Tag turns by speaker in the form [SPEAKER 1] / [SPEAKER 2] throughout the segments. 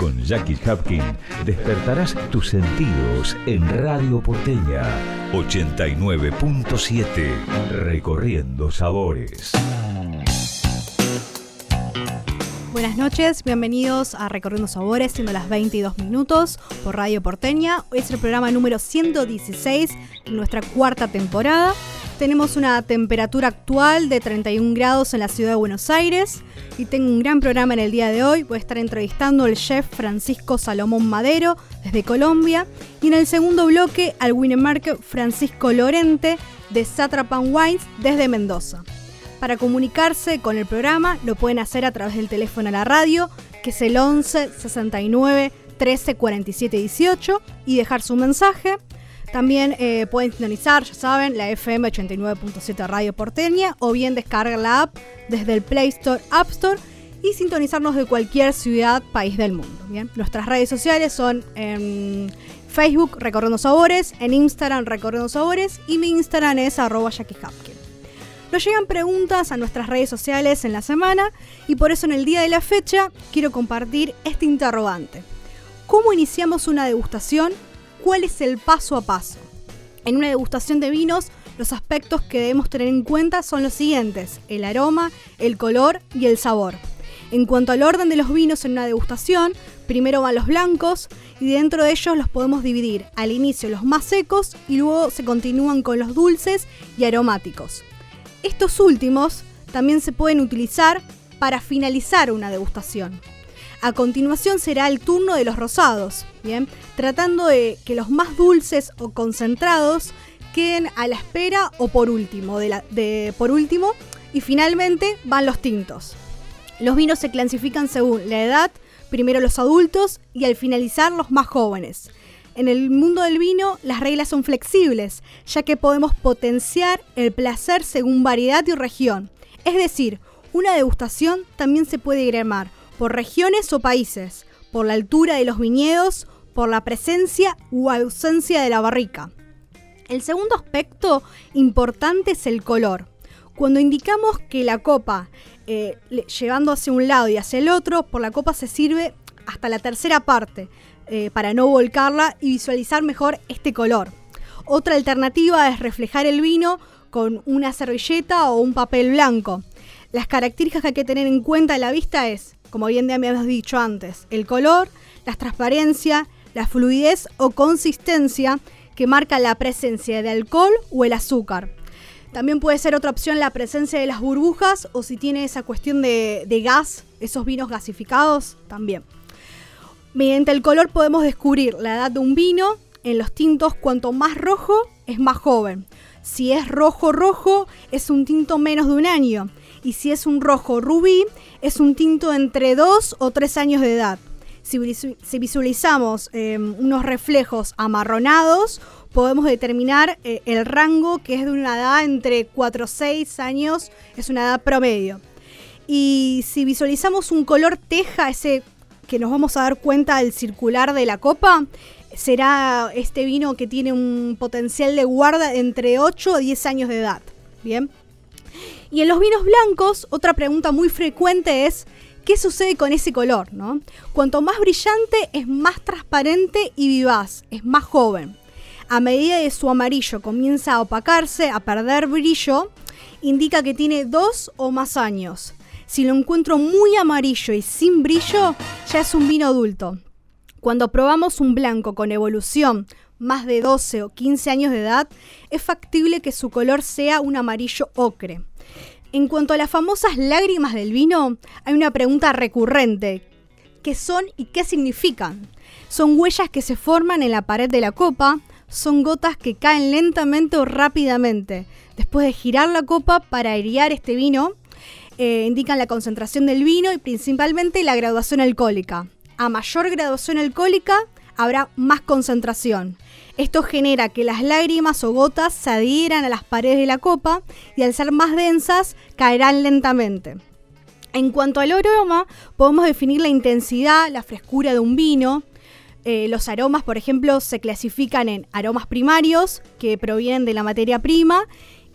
[SPEAKER 1] con Jackie Hapkin despertarás tus sentidos en Radio Porteña 89.7 Recorriendo Sabores.
[SPEAKER 2] Buenas noches, bienvenidos a Recorriendo Sabores, siendo las 22 minutos por Radio Porteña. Hoy es el programa número 116 de nuestra cuarta temporada. Tenemos una temperatura actual de 31 grados en la ciudad de Buenos Aires y tengo un gran programa en el día de hoy. Voy a estar entrevistando al chef Francisco Salomón Madero desde Colombia y en el segundo bloque al Winemark Francisco Lorente de Satrapan Wines desde Mendoza. Para comunicarse con el programa lo pueden hacer a través del teléfono a la radio que es el 11 69 13 47 18 y dejar su mensaje también eh, pueden sintonizar, ya saben, la FM 89.7 Radio Porteña o bien descargar la app desde el Play Store, App Store y sintonizarnos de cualquier ciudad, país del mundo. Bien, nuestras redes sociales son en Facebook Recorriendo Sabores, en Instagram Recorriendo Sabores y mi Instagram es arroba Jackie Nos llegan preguntas a nuestras redes sociales en la semana y por eso en el día de la fecha quiero compartir este interrogante. ¿Cómo iniciamos una degustación cuál es el paso a paso. En una degustación de vinos, los aspectos que debemos tener en cuenta son los siguientes, el aroma, el color y el sabor. En cuanto al orden de los vinos en una degustación, primero van los blancos y dentro de ellos los podemos dividir al inicio los más secos y luego se continúan con los dulces y aromáticos. Estos últimos también se pueden utilizar para finalizar una degustación. A continuación será el turno de los rosados, ¿bien? Tratando de que los más dulces o concentrados queden a la espera o por último, de, por último, y finalmente van los tintos. Los vinos se clasifican según la edad, primero los adultos y al finalizar los más jóvenes. En el mundo del vino las reglas son flexibles, ya que podemos potenciar el placer según variedad y región. Es decir, una degustación también se puede diagramar por regiones o países, por la altura de los viñedos, por la presencia u ausencia de la barrica. El segundo aspecto importante es el color. Cuando indicamos que la copa, eh, llevando hacia un lado y hacia el otro, por la copa se sirve hasta la tercera parte, eh, para no volcarla y visualizar mejor este color. Otra alternativa es reflejar el vino con una servilleta o un papel blanco. Las características que hay que tener en cuenta a la vista es como bien ya me habías dicho antes, el color, la transparencia, la fluidez o consistencia que marca la presencia de alcohol o el azúcar. También puede ser otra opción la presencia de las burbujas o si tiene esa cuestión de, de gas, esos vinos gasificados también. Mediante el color podemos descubrir la edad de un vino. En los tintos, cuanto más rojo, es más joven. Si es rojo rojo, es un tinto menos de un año y si es un rojo rubí, es un tinto entre 2 o 3 años de edad. Si, visualizamos em, unos reflejos amarronados, podemos determinar eh, el rango que es de una edad entre 4 o 6 años, es una edad promedio. Y si visualizamos un color teja, ese que nos vamos a dar cuenta del circular de la copa, será este vino que tiene un potencial de guarda entre 8 o 10 años de edad. Bien. Y en los vinos blancos, otra pregunta muy frecuente es, ¿qué sucede con ese color? ¿no? Cuanto más brillante es más transparente y vivaz, es más joven. A medida que su amarillo comienza a opacarse, a perder brillo, indica que tiene dos o más años. Si lo encuentro muy amarillo y sin brillo, ya es un vino adulto. Cuando probamos un blanco con evolución más de 12 o 15 años de edad, es factible que su color sea un amarillo ocre. En cuanto a las famosas lágrimas del vino, hay una pregunta recurrente. ¿Qué son y qué significan? Son huellas que se forman en la pared de la copa, son gotas que caen lentamente o rápidamente. Después de girar la copa para airear este vino, eh, indican la concentración del vino y principalmente la graduación alcohólica. A mayor graduación alcohólica, habrá más concentración. Esto genera que las lágrimas o gotas se adhieran a las paredes de la copa y al ser más densas caerán lentamente. En cuanto al aroma, podemos definir la intensidad, la frescura de un vino. Eh, los aromas, por ejemplo, se clasifican en aromas primarios, que provienen de la materia prima,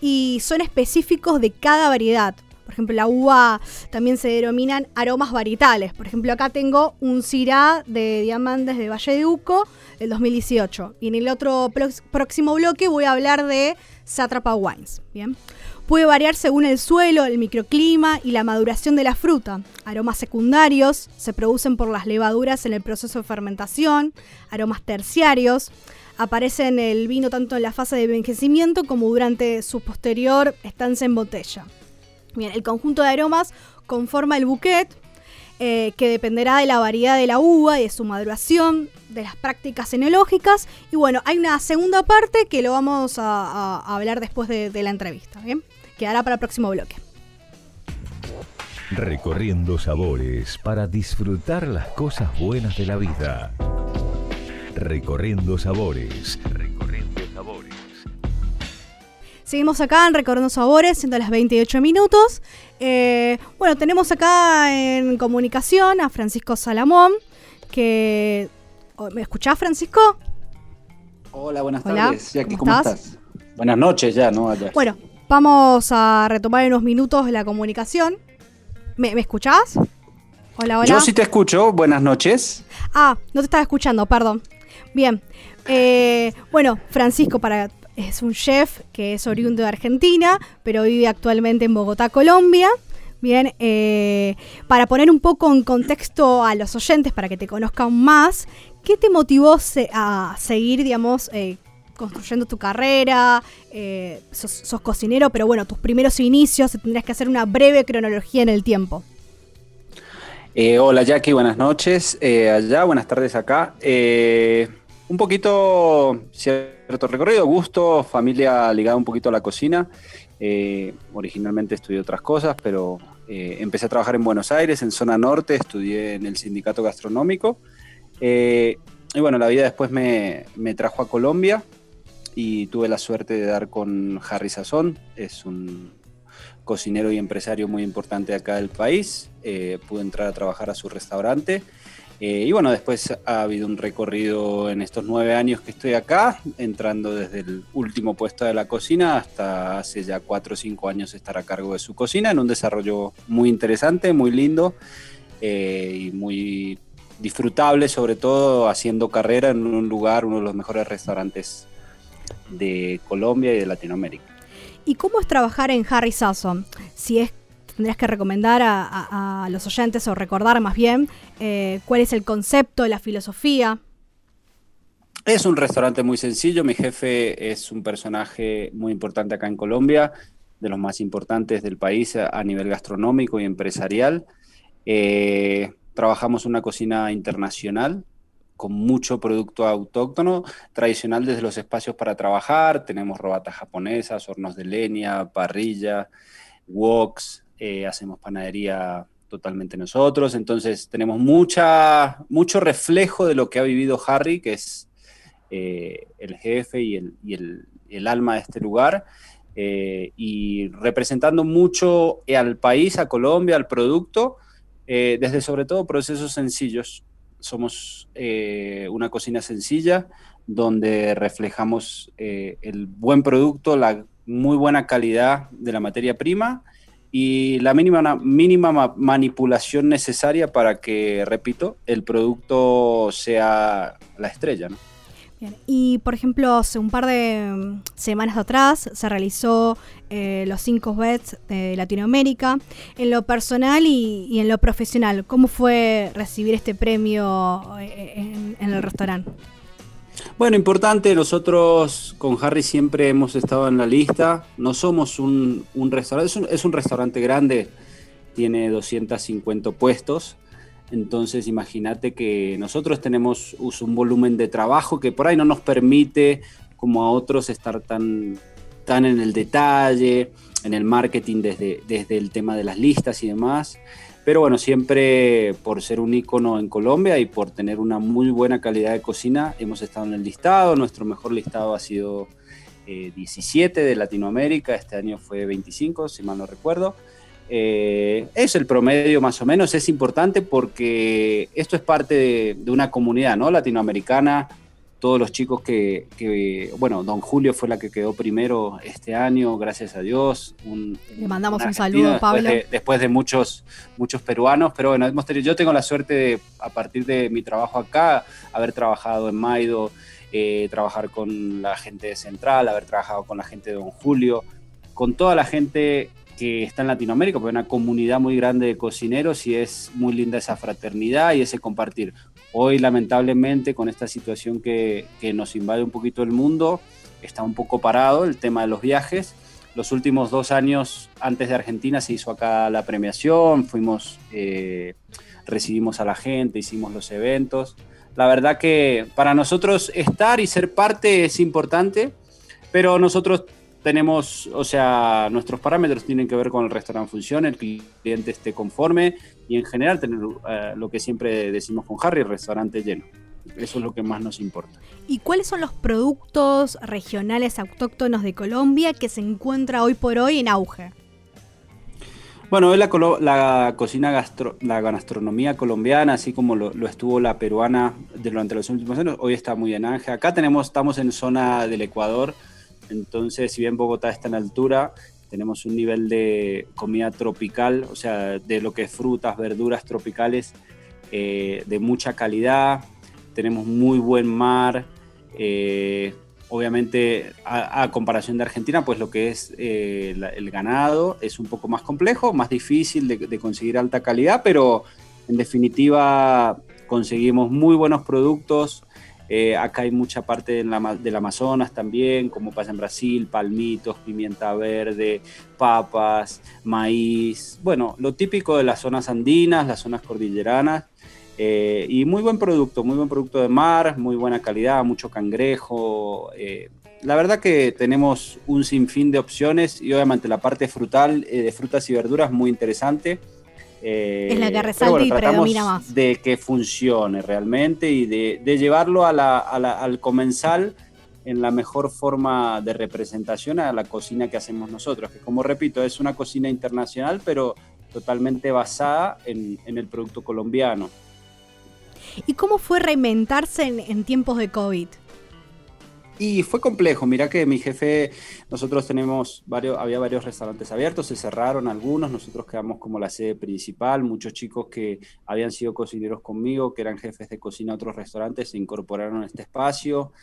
[SPEAKER 2] y son específicos de cada variedad. Por ejemplo, la uva también se denominan aromas varietales. Por ejemplo, acá tengo un Syrah de Diamantes de Valle de Uco del 2018. Y en el otro próximo bloque voy a hablar de Satrapa Wines. Bien. Puede variar según el suelo, el microclima y la maduración de la fruta. Aromas secundarios se producen por las levaduras en el proceso de fermentación. Aromas terciarios aparecen en el vino tanto en la fase de envejecimiento como durante su posterior estancia en botella. Bien, el conjunto de aromas conforma el bouquet, eh, que dependerá de la variedad de la uva y de su maduración, de las prácticas enológicas. Y bueno, hay una segunda parte que lo vamos a, hablar después de, de la entrevista. ¿bien? Quedará para el próximo bloque.
[SPEAKER 1] Recorriendo sabores para disfrutar las cosas buenas de la vida. Recorriendo sabores.
[SPEAKER 2] Seguimos acá en Recorriendo Sabores, siendo las 28 minutos. Eh, bueno, tenemos acá en comunicación a Francisco Salamón, que... ¿Me escuchás, Francisco?
[SPEAKER 3] Hola, buenas tardes. ¿cómo, estás? Buenas noches ya, ¿no?
[SPEAKER 2] Bueno, vamos a retomar en unos minutos la comunicación. ¿Me, ¿Me escuchás?
[SPEAKER 3] Hola, hola. Yo sí te escucho. Buenas noches.
[SPEAKER 2] Ah, no te estaba escuchando, perdón. Bien. Eh, bueno, Francisco, para es un chef que es oriundo de Argentina, pero vive actualmente en Bogotá, Colombia. Bien, eh, para poner un poco en contexto a los oyentes, para que te conozcan más, ¿qué te motivó a seguir, digamos, eh, construyendo tu carrera? Eh, sos, cocinero, pero bueno, tus primeros inicios, tendrías que hacer una breve cronología en el tiempo.
[SPEAKER 3] hola Jackie, buenas noches allá, buenas tardes acá. un poquito, cierto recorrido, gusto, familia ligada un poquito a la cocina. Eh, originalmente estudié otras cosas, pero eh, empecé a trabajar en Buenos Aires, en zona norte, estudié en el sindicato gastronómico. Eh, y bueno, la vida después me, me, trajo a Colombia y tuve la suerte de dar con Harry Sazón, es un cocinero y empresario muy importante acá del país. pude entrar a trabajar a su restaurante eh, y bueno, después ha habido un recorrido en estos nueve años que estoy acá, entrando desde el último puesto de la cocina hasta hace ya cuatro o cinco años estar a cargo de su cocina, en un desarrollo muy interesante, muy lindo eh, y muy disfrutable, sobre todo haciendo carrera en un lugar, uno de los mejores restaurantes de Colombia y de Latinoamérica.
[SPEAKER 2] ¿Y cómo es trabajar en Harry Sasson? Si es tendrías que recomendar a, los oyentes o recordar más bien eh, cuál es el concepto, la filosofía.
[SPEAKER 3] Es un restaurante muy sencillo. Mi jefe es un personaje muy importante acá en Colombia, de los más importantes del país a, nivel gastronómico y empresarial. Eh, trabajamos una cocina internacional con mucho producto autóctono, tradicional desde los espacios para trabajar. Tenemos robatas japonesas, hornos de leña, parrilla, woks, eh, hacemos panadería totalmente nosotros, entonces tenemos mucha, mucho reflejo de lo que ha vivido Harry, que es eh, el jefe y, el, alma de este lugar, eh, y representando mucho al país, a Colombia, al producto, desde sobre todo procesos sencillos. Somos una cocina sencilla donde reflejamos el buen producto, la muy buena calidad de la materia prima y la mínima, mínima manipulación necesaria para que, repito, el producto sea la estrella. ¿no?
[SPEAKER 2] Y por ejemplo, hace un par de mm, semanas atrás se realizó eh, los cinco bets de Latinoamérica. En lo personal y, en lo profesional, ¿cómo fue recibir este premio eh, en el restaurante?
[SPEAKER 3] Bueno, importante, nosotros con Harry siempre hemos estado en la lista. No somos un, restaurante, es un, restaurante grande, tiene 250 puestos. Entonces imagínate que nosotros tenemos un volumen de trabajo que por ahí no nos permite, como a otros, estar tan, tan en el detalle, en el marketing desde, desde el tema de las listas y demás. Pero bueno, siempre por ser un icono en Colombia y por tener una muy buena calidad de cocina, hemos estado en el listado. Nuestro mejor listado ha sido 17 eh, de Latinoamérica, este año fue 25, si mal no recuerdo. Eh, es el promedio más o menos, es importante porque esto es parte de, de una comunidad ¿no? latinoamericana todos los chicos que, bueno, Don Julio fue la que quedó primero este año, gracias a Dios.
[SPEAKER 2] Le mandamos un saludo, Pablo.
[SPEAKER 3] después de muchos, muchos peruanos, pero bueno, yo tengo la suerte de, a partir de mi trabajo acá, haber trabajado en Maido, eh, trabajar con la gente de Central, haber trabajado con la gente de Don Julio, con toda la gente que está en Latinoamérica, porque hay una comunidad muy grande de cocineros y es muy linda esa fraternidad y ese compartir. Hoy, lamentablemente, con esta situación que, nos invade un poquito el mundo, está un poco parado el tema de los viajes. Los últimos dos años antes de Argentina se hizo acá la premiación, fuimos, eh, recibimos a la gente, hicimos los eventos. La verdad que para nosotros estar y ser parte es importante, pero nosotros tenemos, o sea, nuestros parámetros tienen que ver con el restaurante funcione, el cliente esté conforme y en general tener eh, lo que siempre decimos con Harry, restaurante lleno. Eso es lo que más nos importa.
[SPEAKER 2] ¿Y cuáles son los productos regionales autóctonos de Colombia que se encuentra hoy por hoy en auge?
[SPEAKER 3] Bueno, hoy la, la cocina, gastro, la gastronomía colombiana, así como lo, estuvo la peruana durante los últimos años, hoy está muy en auge. Acá tenemos, estamos en zona del Ecuador, entonces, si bien Bogotá está en altura, tenemos un nivel de comida tropical, o sea, de lo que es frutas, verduras tropicales eh, de mucha calidad. Tenemos muy buen mar. Eh, obviamente, a, comparación de Argentina, pues lo que es eh, el ganado es un poco más complejo, más difícil de conseguir alta calidad, pero en definitiva conseguimos muy buenos productos eh, acá hay mucha parte del Amazonas también, como pasa en Brasil, palmitos, pimienta verde, papas, maíz, bueno, lo típico de las zonas andinas, las zonas cordilleranas. Eh, y muy buen producto, muy buen producto de mar, muy buena calidad, mucho cangrejo. Eh, la verdad que tenemos un sinfín de opciones y obviamente la parte frutal de frutas y verduras muy interesante.
[SPEAKER 2] Eh, es la que resalta y predomina más.
[SPEAKER 3] De que funcione realmente y de, llevarlo al comensal en la mejor forma de representación a la cocina que hacemos nosotros, que como repito, es una cocina internacional, pero totalmente basada en, el producto colombiano.
[SPEAKER 2] ¿Y cómo fue reinventarse en tiempos de COVID?
[SPEAKER 3] Y fue complejo, mira que mi jefe, nosotros tenemos varios, había varios restaurantes abiertos, se cerraron algunos, nosotros quedamos como la sede principal, muchos chicos que habían sido cocineros conmigo, que eran jefes de cocina a otros restaurantes, se incorporaron a este espacio.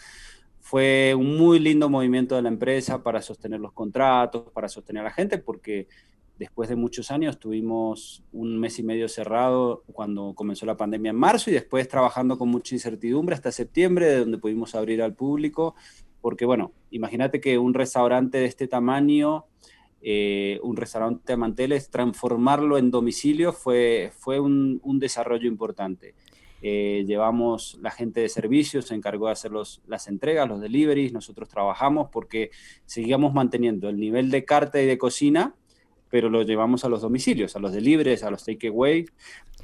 [SPEAKER 3] Fue un muy lindo movimiento de la empresa para sostener los contratos, para sostener a la gente, porque Después de muchos años tuvimos un mes y medio cerrado cuando comenzó la pandemia en marzo y después trabajando con mucha incertidumbre hasta septiembre, de donde pudimos abrir al público, porque bueno, imagínate que un restaurante de este tamaño, eh, un restaurante de manteles, transformarlo en domicilio fue, fue un, desarrollo importante. Eh, llevamos la gente de servicios, se encargó de hacer las entregas, los deliveries, nosotros trabajamos porque seguíamos manteniendo el nivel de carta y de cocina, pero lo llevamos a los domicilios, a los deliveries, a los takeaway.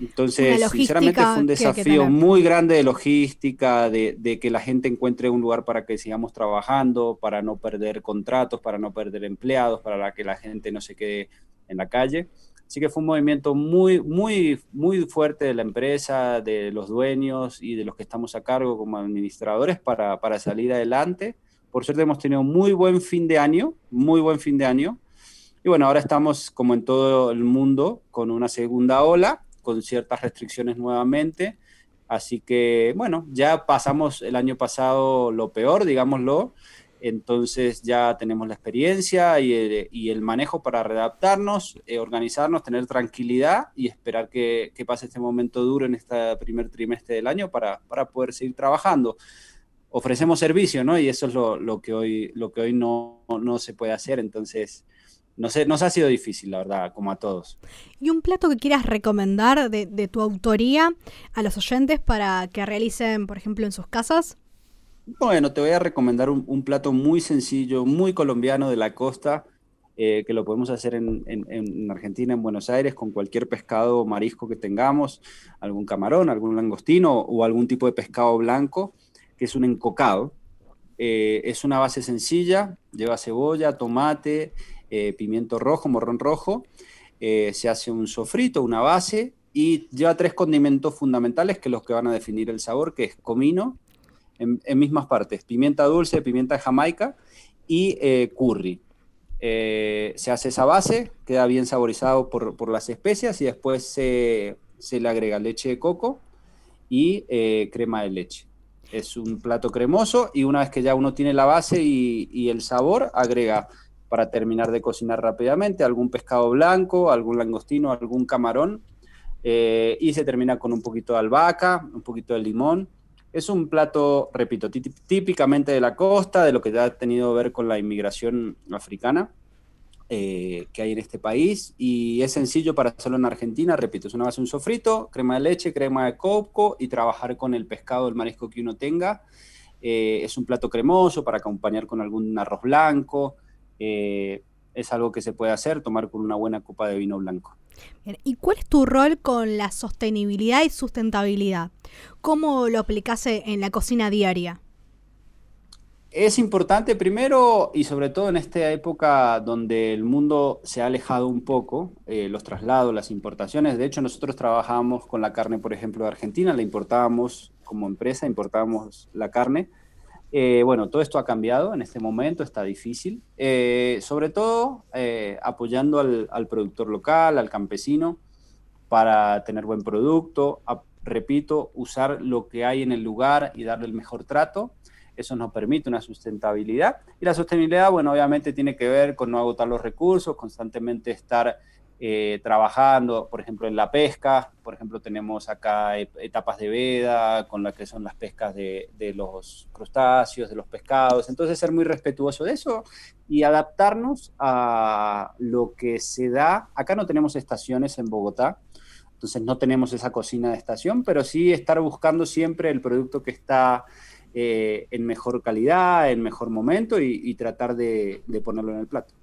[SPEAKER 3] Entonces, sinceramente fue un desafío muy grande de logística, de, que la gente encuentre un lugar para que sigamos trabajando, para no perder contratos, para no perder empleados, para que la gente no se quede en la calle. Así que fue un movimiento muy, muy, muy fuerte de la empresa, de los dueños y de los que estamos a cargo como administradores para, para salir adelante. Por suerte hemos tenido muy buen fin de año, muy buen fin de año y bueno, ahora estamos, como en todo el mundo, con una segunda ola, con ciertas restricciones nuevamente. Así que, bueno, ya pasamos el año pasado lo peor, digámoslo. Entonces ya tenemos la experiencia y el, manejo para readaptarnos, eh, organizarnos, tener tranquilidad y esperar que, pase este momento duro en este primer trimestre del año para, poder seguir trabajando. Ofrecemos servicio, ¿no? Y eso es lo, que hoy, lo que hoy no, no se puede hacer. Entonces, no sé, nos ha sido difícil, la verdad, como a todos.
[SPEAKER 2] ¿Y un plato que quieras recomendar de, tu autoría a los oyentes para que realicen, por ejemplo, en sus casas?
[SPEAKER 3] Bueno, te voy a recomendar un, plato muy sencillo, muy colombiano de la costa. eh, que lo podemos hacer en, en, Argentina, en Buenos Aires, con cualquier pescado o marisco que tengamos, algún camarón, algún langostino o algún tipo de pescado blanco, que es un encocado. Eh, es una base sencilla, lleva cebolla, tomate, eh, pimiento rojo, morrón rojo, se hace un sofrito, una base, y lleva tres condimentos fundamentales que los que van a definir el sabor, que es comino, en, mismas partes, pimienta dulce, pimienta jamaica y curry. Eh, se hace esa base, queda bien saborizado por, las especias y después se, le agrega leche de coco y eh, crema de leche. Es un plato cremoso y una vez que ya uno tiene la base y, el sabor, agrega para terminar de cocinar rápidamente algún pescado blanco, algún langostino, algún camarón eh, y se termina con un poquito de albahaca, un poquito de limón es un plato, repito, típicamente de la costa, de lo que ya ha tenido que ver con la inmigración africana eh, que hay en este país. Y es sencillo para hacerlo en Argentina, repito, es una base un sofrito, crema de leche, crema de coco y trabajar con el pescado, el marisco que uno tenga. Eh, es un plato cremoso para acompañar con algún arroz blanco. Eh, es algo que se puede hacer, tomar con una buena copa de vino blanco.
[SPEAKER 2] ¿Y cuál es tu rol con la sostenibilidad y sustentabilidad? ¿Cómo lo aplicas en la cocina diaria?
[SPEAKER 3] Es importante primero y sobre todo en esta época donde el mundo se ha alejado un poco, eh, los traslados, las importaciones. De hecho, nosotros trabajábamos con la carne, por ejemplo, de Argentina, la importábamos como empresa, importábamos la carne eh, bueno, todo esto ha cambiado en este momento, está difícil, eh, sobre todo eh, apoyando al, productor local, al campesino, para tener buen producto, repito, usar lo que hay en el lugar y darle el mejor trato. Eso nos permite una sustentabilidad. Y la sostenibilidad, bueno, obviamente tiene que ver con no agotar los recursos, constantemente estar eh, trabajando, por ejemplo, en la pesca. Por ejemplo, tenemos acá etapas de veda con las que son las pescas de, los crustáceos, de los pescados. Entonces, ser muy respetuoso de eso y adaptarnos a lo que se da. Acá no tenemos estaciones en Bogotá, entonces no tenemos esa cocina de estación, pero sí estar buscando siempre el producto que está eh, en mejor calidad, en mejor momento y, tratar de ponerlo en el plato.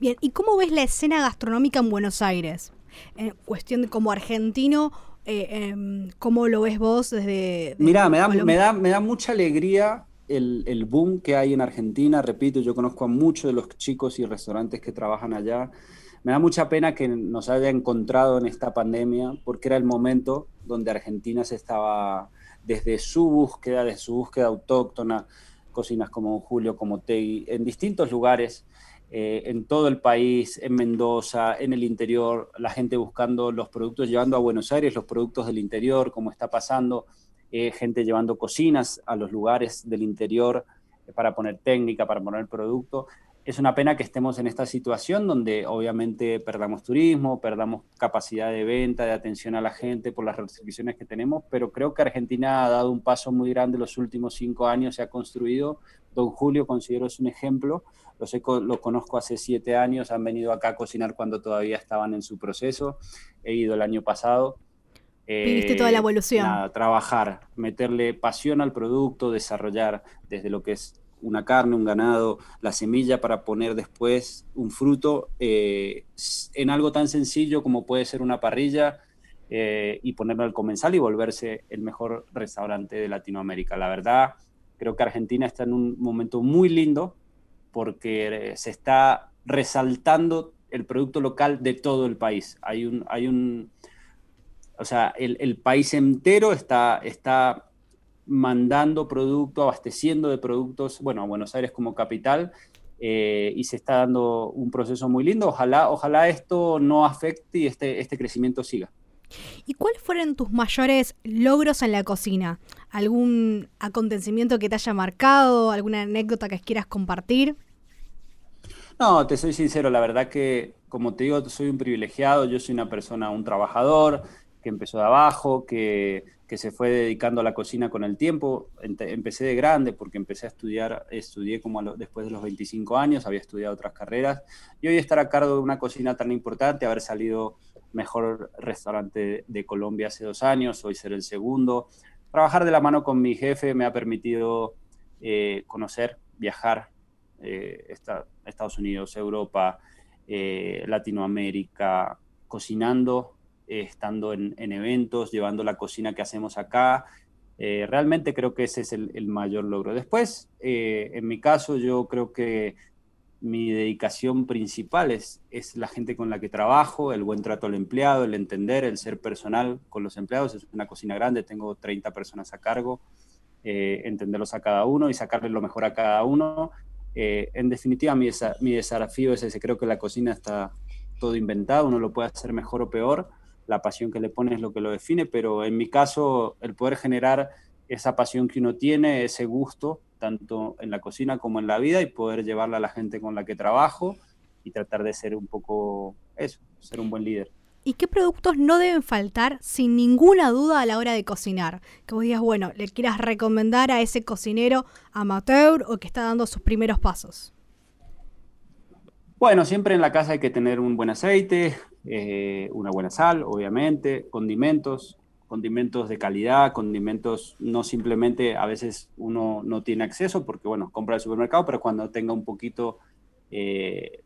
[SPEAKER 2] Bien, ¿y cómo ves la escena gastronómica en Buenos Aires? En cuestión de como argentino, eh, em, ¿cómo lo ves vos desde...
[SPEAKER 3] Mira, me da, me, da, me da mucha alegría el, el, boom que hay en Argentina. Repito, yo conozco a muchos de los chicos y restaurantes que trabajan allá. Me da mucha pena que nos haya encontrado en esta pandemia, porque era el momento donde Argentina se estaba, desde su búsqueda, desde su búsqueda autóctona, cocinas como Julio, como Tegui, en distintos lugares, eh, en todo el país, en Mendoza, en el interior, la gente buscando los productos, llevando a Buenos Aires los productos del interior, como está pasando, eh, gente llevando cocinas a los lugares del interior eh, para poner técnica, para poner producto. Es una pena que estemos en esta situación donde obviamente perdamos turismo, perdamos capacidad de venta, de atención a la gente por las restricciones que tenemos, pero creo que Argentina ha dado un paso muy grande los últimos cinco años, se ha construido. Don Julio considero es un ejemplo los, los conozco hace siete años, han venido acá a cocinar cuando todavía estaban en su proceso. He ido el año pasado.
[SPEAKER 2] Viviste toda la eh, evolución.
[SPEAKER 3] trabajar, meterle pasión al producto, desarrollar desde lo que es una carne, un ganado, la semilla para poner después un fruto eh, en algo tan sencillo como puede ser una parrilla eh, y ponerlo al comensal y volverse el mejor restaurante de Latinoamérica. La verdad, creo que Argentina está en un momento muy lindo porque se está resaltando el producto local de todo el país. Hay un, hay un o sea, el, país entero está, está mandando producto, abasteciendo de productos, bueno, a Buenos Aires como capital, eh, y se está dando un proceso muy lindo. Ojalá, ojalá esto no afecte y este, este crecimiento siga.
[SPEAKER 2] ¿Y cuáles fueron tus mayores logros en la cocina? ¿Algún acontecimiento que te haya marcado? ¿Alguna anécdota que quieras compartir?
[SPEAKER 3] No, te soy sincero, la verdad que, como te digo, soy un privilegiado, yo soy una persona, un trabajador, que empezó de abajo, que, se fue dedicando a la cocina con el tiempo. Empecé de grande porque empecé a estudiar, estudié como después de los 25 años, había estudiado otras carreras, y hoy estar a cargo de una cocina tan importante, haber salido mejor restaurante de Colombia hace dos años, hoy ser el segundo. Trabajar de la mano con mi jefe me ha permitido eh, conocer, viajar Estados Unidos, Europa, Latinoamérica, cocinando, estando en, eventos, llevando la cocina que hacemos acá. realmente creo que ese es el, mayor logro. Después, en mi caso, yo creo que mi dedicación principal es, la gente con la que trabajo, el buen trato al empleado, el entender, el ser personal con los empleados. Es una cocina grande, tengo 30 personas a cargo, eh, entenderlos a cada uno y sacarles lo mejor a cada uno. Eh, en definitiva, mi, desafío es ese. Creo que la cocina está todo inventado, uno lo puede hacer mejor o peor. La pasión que le pone es lo que lo define, pero en mi caso, el poder generar esa pasión que uno tiene, ese gusto, tanto en la cocina como en la vida, y poder llevarla a la gente con la que trabajo y tratar de ser un poco eso, ser un buen líder.
[SPEAKER 2] ¿Y qué productos no deben faltar sin ninguna duda a la hora de cocinar? Que vos digas, bueno, le quieras recomendar a ese cocinero amateur o que está dando sus primeros pasos.
[SPEAKER 3] Bueno, siempre en la casa hay que tener un buen aceite, eh, una buena sal, obviamente, condimentos, condimentos de calidad, condimentos no simplemente a veces uno no tiene acceso porque, bueno, compra el supermercado, pero cuando tenga un poquito, eh,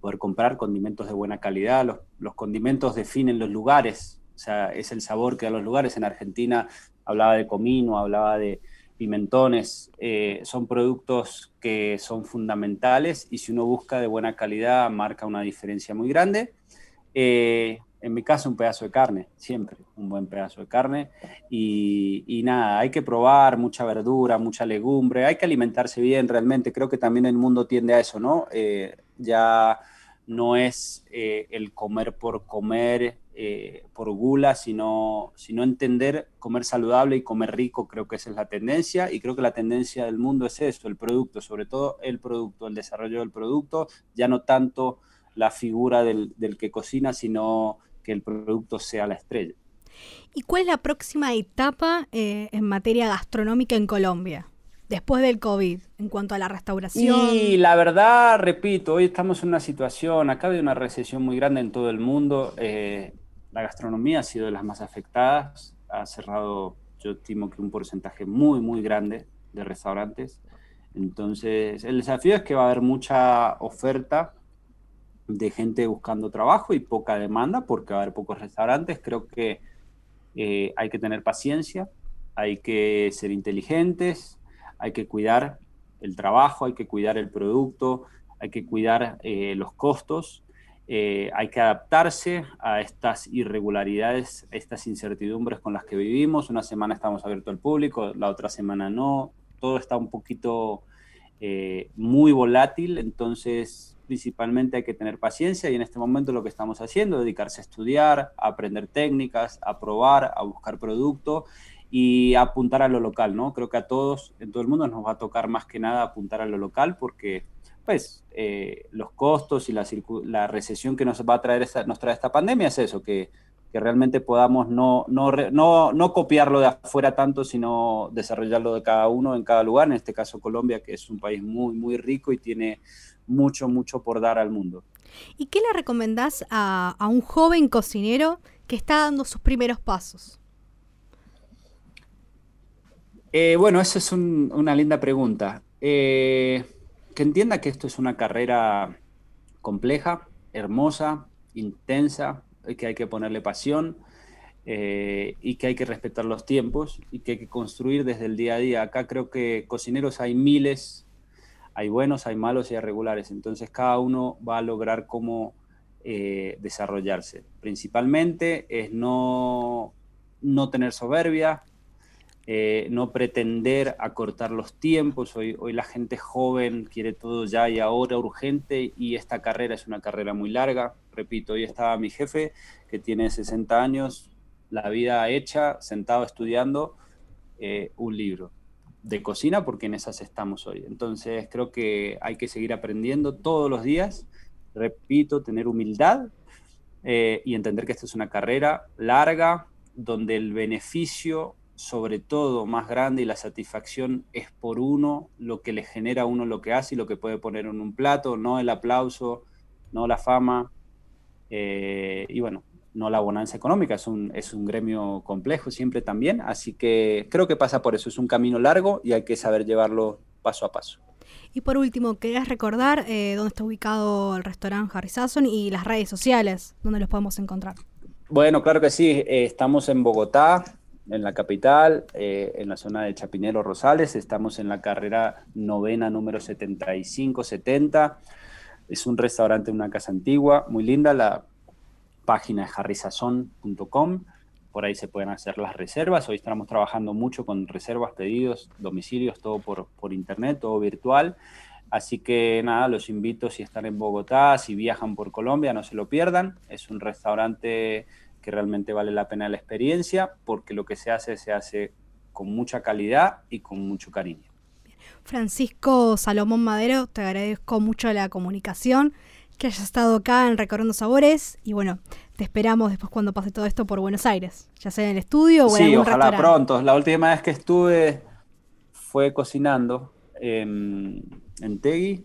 [SPEAKER 3] poder comprar condimentos de buena calidad. Los, los, condimentos definen los lugares, o sea, es el sabor que da los lugares. En Argentina hablaba de comino, hablaba de pimentones, eh, son productos que son fundamentales y si uno busca de buena calidad marca una diferencia muy grande. Eh, en mi caso un pedazo de carne, siempre un buen pedazo de carne. Y, nada, hay que probar mucha verdura, mucha legumbre, hay que alimentarse bien realmente. Creo que también el mundo tiende a eso, ¿no? Eh, ya no es eh, el comer por comer, eh, por gula, sino, sino entender comer saludable y comer rico, creo que esa es la tendencia. Y creo que la tendencia del mundo es eso, el producto, sobre todo el producto, el desarrollo del producto, ya no tanto la figura del, del que cocina, sino que el producto sea la estrella.
[SPEAKER 2] ¿Y cuál es la próxima etapa eh, en materia gastronómica en Colombia? Después del COVID, en cuanto a la restauración.
[SPEAKER 3] Y la verdad, repito, hoy estamos en una situación, acá hay una recesión muy grande en todo el mundo. Eh, la gastronomía ha sido de las más afectadas. Ha cerrado, yo estimo que un porcentaje muy, muy grande de restaurantes. Entonces, el desafío es que va a haber mucha oferta de gente buscando trabajo y poca demanda porque va a haber pocos restaurantes. Creo que eh, hay que tener paciencia, hay que ser inteligentes, hay que cuidar el trabajo, hay que cuidar el producto, hay que cuidar eh, los costos, eh, hay que adaptarse a estas irregularidades, a estas incertidumbres con las que vivimos. Una semana estamos abiertos al público, la otra semana no. Todo está un poquito muy volátil, entonces principalmente hay que tener paciencia y en este momento lo que estamos haciendo es dedicarse a estudiar, a aprender técnicas, a probar, a buscar producto y apuntar a lo local, ¿no? Creo que a todos, en todo el mundo nos va a tocar más que nada apuntar a lo local porque pues eh, los costos y la, la, recesión que nos va a traer esta, nos trae esta pandemia es eso, que, realmente podamos no, no, copiarlo de afuera tanto, sino desarrollarlo de cada uno en cada lugar, en este caso Colombia, que es un país muy, muy rico y tiene mucho, mucho por dar al mundo.
[SPEAKER 2] ¿Y qué le recomendás a, un joven cocinero que está dando sus primeros pasos?
[SPEAKER 3] Eh, bueno, esa es una linda pregunta. Eh, que entienda que esto es una carrera compleja, hermosa, intensa, que hay que ponerle pasión eh, y que hay que respetar los tiempos y que hay que construir desde el día a día. Acá creo que cocineros hay miles, hay buenos, hay malos y hay regulares. Entonces cada uno va a lograr cómo eh, desarrollarse. Principalmente es no, no tener soberbia, eh, no pretender acortar los tiempos. Hoy, hoy la gente joven quiere todo ya y ahora urgente y esta carrera es una carrera muy larga. Repito, hoy estaba mi jefe que tiene 60 años, la vida hecha, sentado estudiando eh, un libro de cocina porque en esas estamos hoy. Entonces creo que hay que seguir aprendiendo todos los días, repito, tener humildad eh, y entender que esta es una carrera larga donde el beneficio sobre todo más grande y la satisfacción es por uno, lo que le genera a uno lo que hace y lo que puede poner en un plato, no el aplauso, no la fama. Eh, y bueno, no la bonanza económica, es un, es un gremio complejo siempre también, así que creo que pasa por eso, es un camino largo y hay que saber llevarlo paso a paso.
[SPEAKER 2] Y por último, ¿querés recordar eh, dónde está ubicado el restaurante Harry Sasson y las redes sociales, donde los podemos encontrar?
[SPEAKER 3] Bueno, claro que sí. Eh, estamos en Bogotá, en la capital, eh, en la zona de Chapinero Rosales. Estamos en la carrera novena número 7570. Es un restaurante, una casa antigua, muy linda. La página es harrisazón.com. Por ahí se pueden hacer las reservas. Hoy estamos trabajando mucho con reservas, pedidos, domicilios, todo por, por internet, todo virtual. Así que nada, los invito si están en Bogotá, si viajan por Colombia, no se lo pierdan. Es un restaurante que realmente vale la pena la experiencia porque lo que se hace se hace con mucha calidad y con mucho cariño.
[SPEAKER 2] Francisco Salomón Madero, te agradezco mucho la comunicación, que hayas estado acá en Recorriendo Sabores y bueno, te esperamos después cuando pase todo esto por Buenos Aires, ya sea en el estudio o en
[SPEAKER 3] sí,
[SPEAKER 2] algún
[SPEAKER 3] ojalá pronto. La última vez que estuve fue cocinando en, en Tegui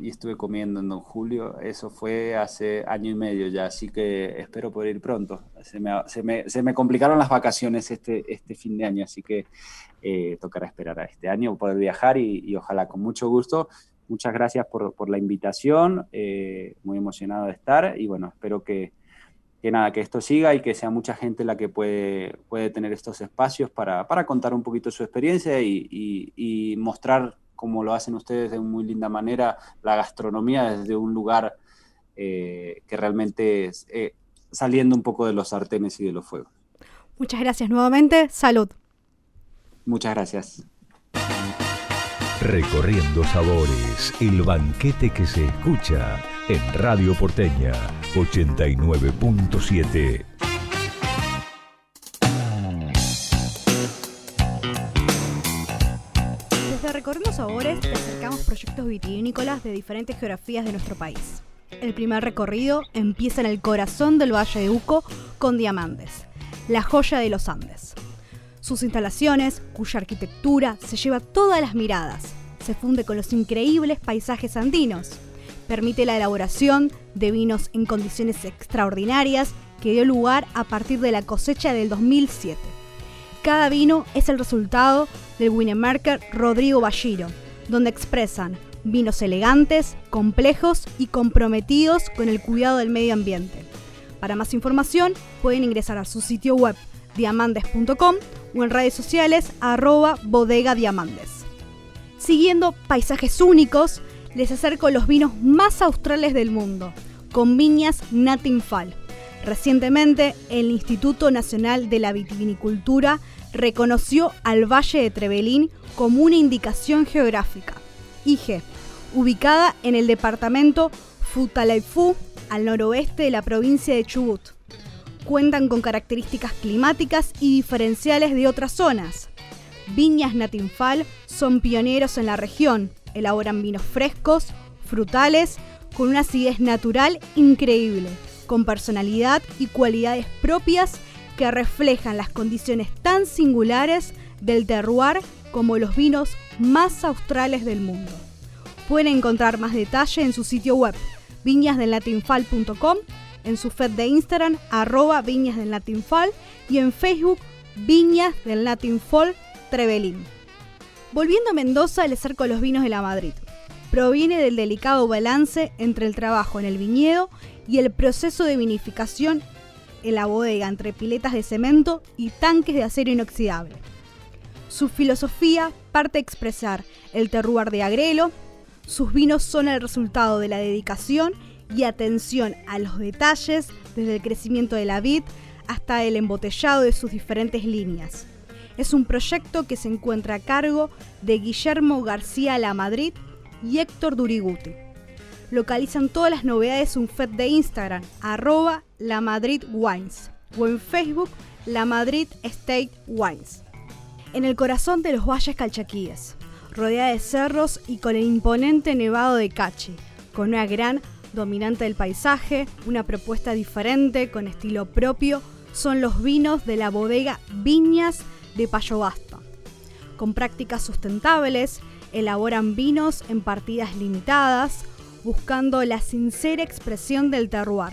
[SPEAKER 3] y estuve comiendo en Don Julio. Eso fue hace año y medio ya, así que espero poder ir pronto. Se me, se me, se me complicaron las vacaciones este, este fin de año, así que eh, tocará esperar a este año poder viajar y, y, ojalá con mucho gusto. Muchas gracias por, por la invitación, eh, muy emocionado de estar y bueno, espero que, que nada, que esto siga y que sea mucha gente la que puede, puede tener estos espacios para, para contar un poquito su experiencia y, y, y, mostrar, como lo hacen ustedes de muy linda manera, la gastronomía desde un lugar eh, que realmente es eh, saliendo un poco de los sartenes y de los fuegos.
[SPEAKER 2] Muchas gracias nuevamente. Salud.
[SPEAKER 3] Muchas gracias.
[SPEAKER 1] Recorriendo Sabores, el banquete que se escucha en Radio Porteña 89.7.
[SPEAKER 2] Te acercamos proyectos vitivinícolas de diferentes geografías de nuestro país. El primer recorrido empieza en el corazón del Valle de Uco con Diamantes, la joya de los Andes. Sus instalaciones, cuya arquitectura se lleva todas las miradas, se funde con los increíbles paisajes andinos. Permite la elaboración de vinos en condiciones extraordinarias que dio lugar a partir de la cosecha del 2007. Cada vino es el resultado del winemaker Rodrigo Balliro, donde expresan vinos elegantes, complejos y comprometidos con el cuidado del medio ambiente. Para más información pueden ingresar a su sitio web diamantes.com o en redes sociales arroba bodega diamantes. Siguiendo paisajes únicos, les acerco los vinos más australes del mundo, con viñas Natinfal. Recientemente, el Instituto Nacional de la Vitivinicultura reconoció al Valle de Trevelín como una indicación geográfica, IG, ubicada en el departamento Futaleufú, al noroeste de la provincia de Chubut. Cuentan con características climáticas y diferenciales de otras zonas. Viñas Natinfal son pioneros en la región, elaboran vinos frescos, frutales, con una acidez natural increíble, con personalidad y cualidades propias que reflejan las condiciones tan singulares del terroir como los vinos más australes del mundo. Pueden encontrar más detalle en su sitio web viñasdelnatinfal.com, en su feed de Instagram arroba viñas del Natinfal y en Facebook Viñas del. Volviendo a Mendoza, el cerco de los vinos de la Madrid. Proviene del delicado balance entre el trabajo en el viñedo y el proceso de vinificación en la bodega entre piletas de cemento y tanques de acero inoxidable. Su filosofía parte a expresar el terroir de Agrelo. Sus vinos son el resultado de la dedicación y atención a los detalles desde el crecimiento de la vid hasta el embotellado de sus diferentes líneas. Es un proyecto que se encuentra a cargo de Guillermo García La Madrid y Héctor Duriguti. Localizan todas las novedades en un feed de Instagram, arroba La Madrid Wines, o en Facebook, La Madrid State Wines. En el corazón de los valles calchaquíes, rodeada de cerros y con el imponente nevado de Cachi, con una gran dominante del paisaje, una propuesta diferente con estilo propio, son los vinos de la bodega Viñas de Payo Basta. Con prácticas sustentables, elaboran vinos en partidas limitadas, buscando la sincera expresión del terroir,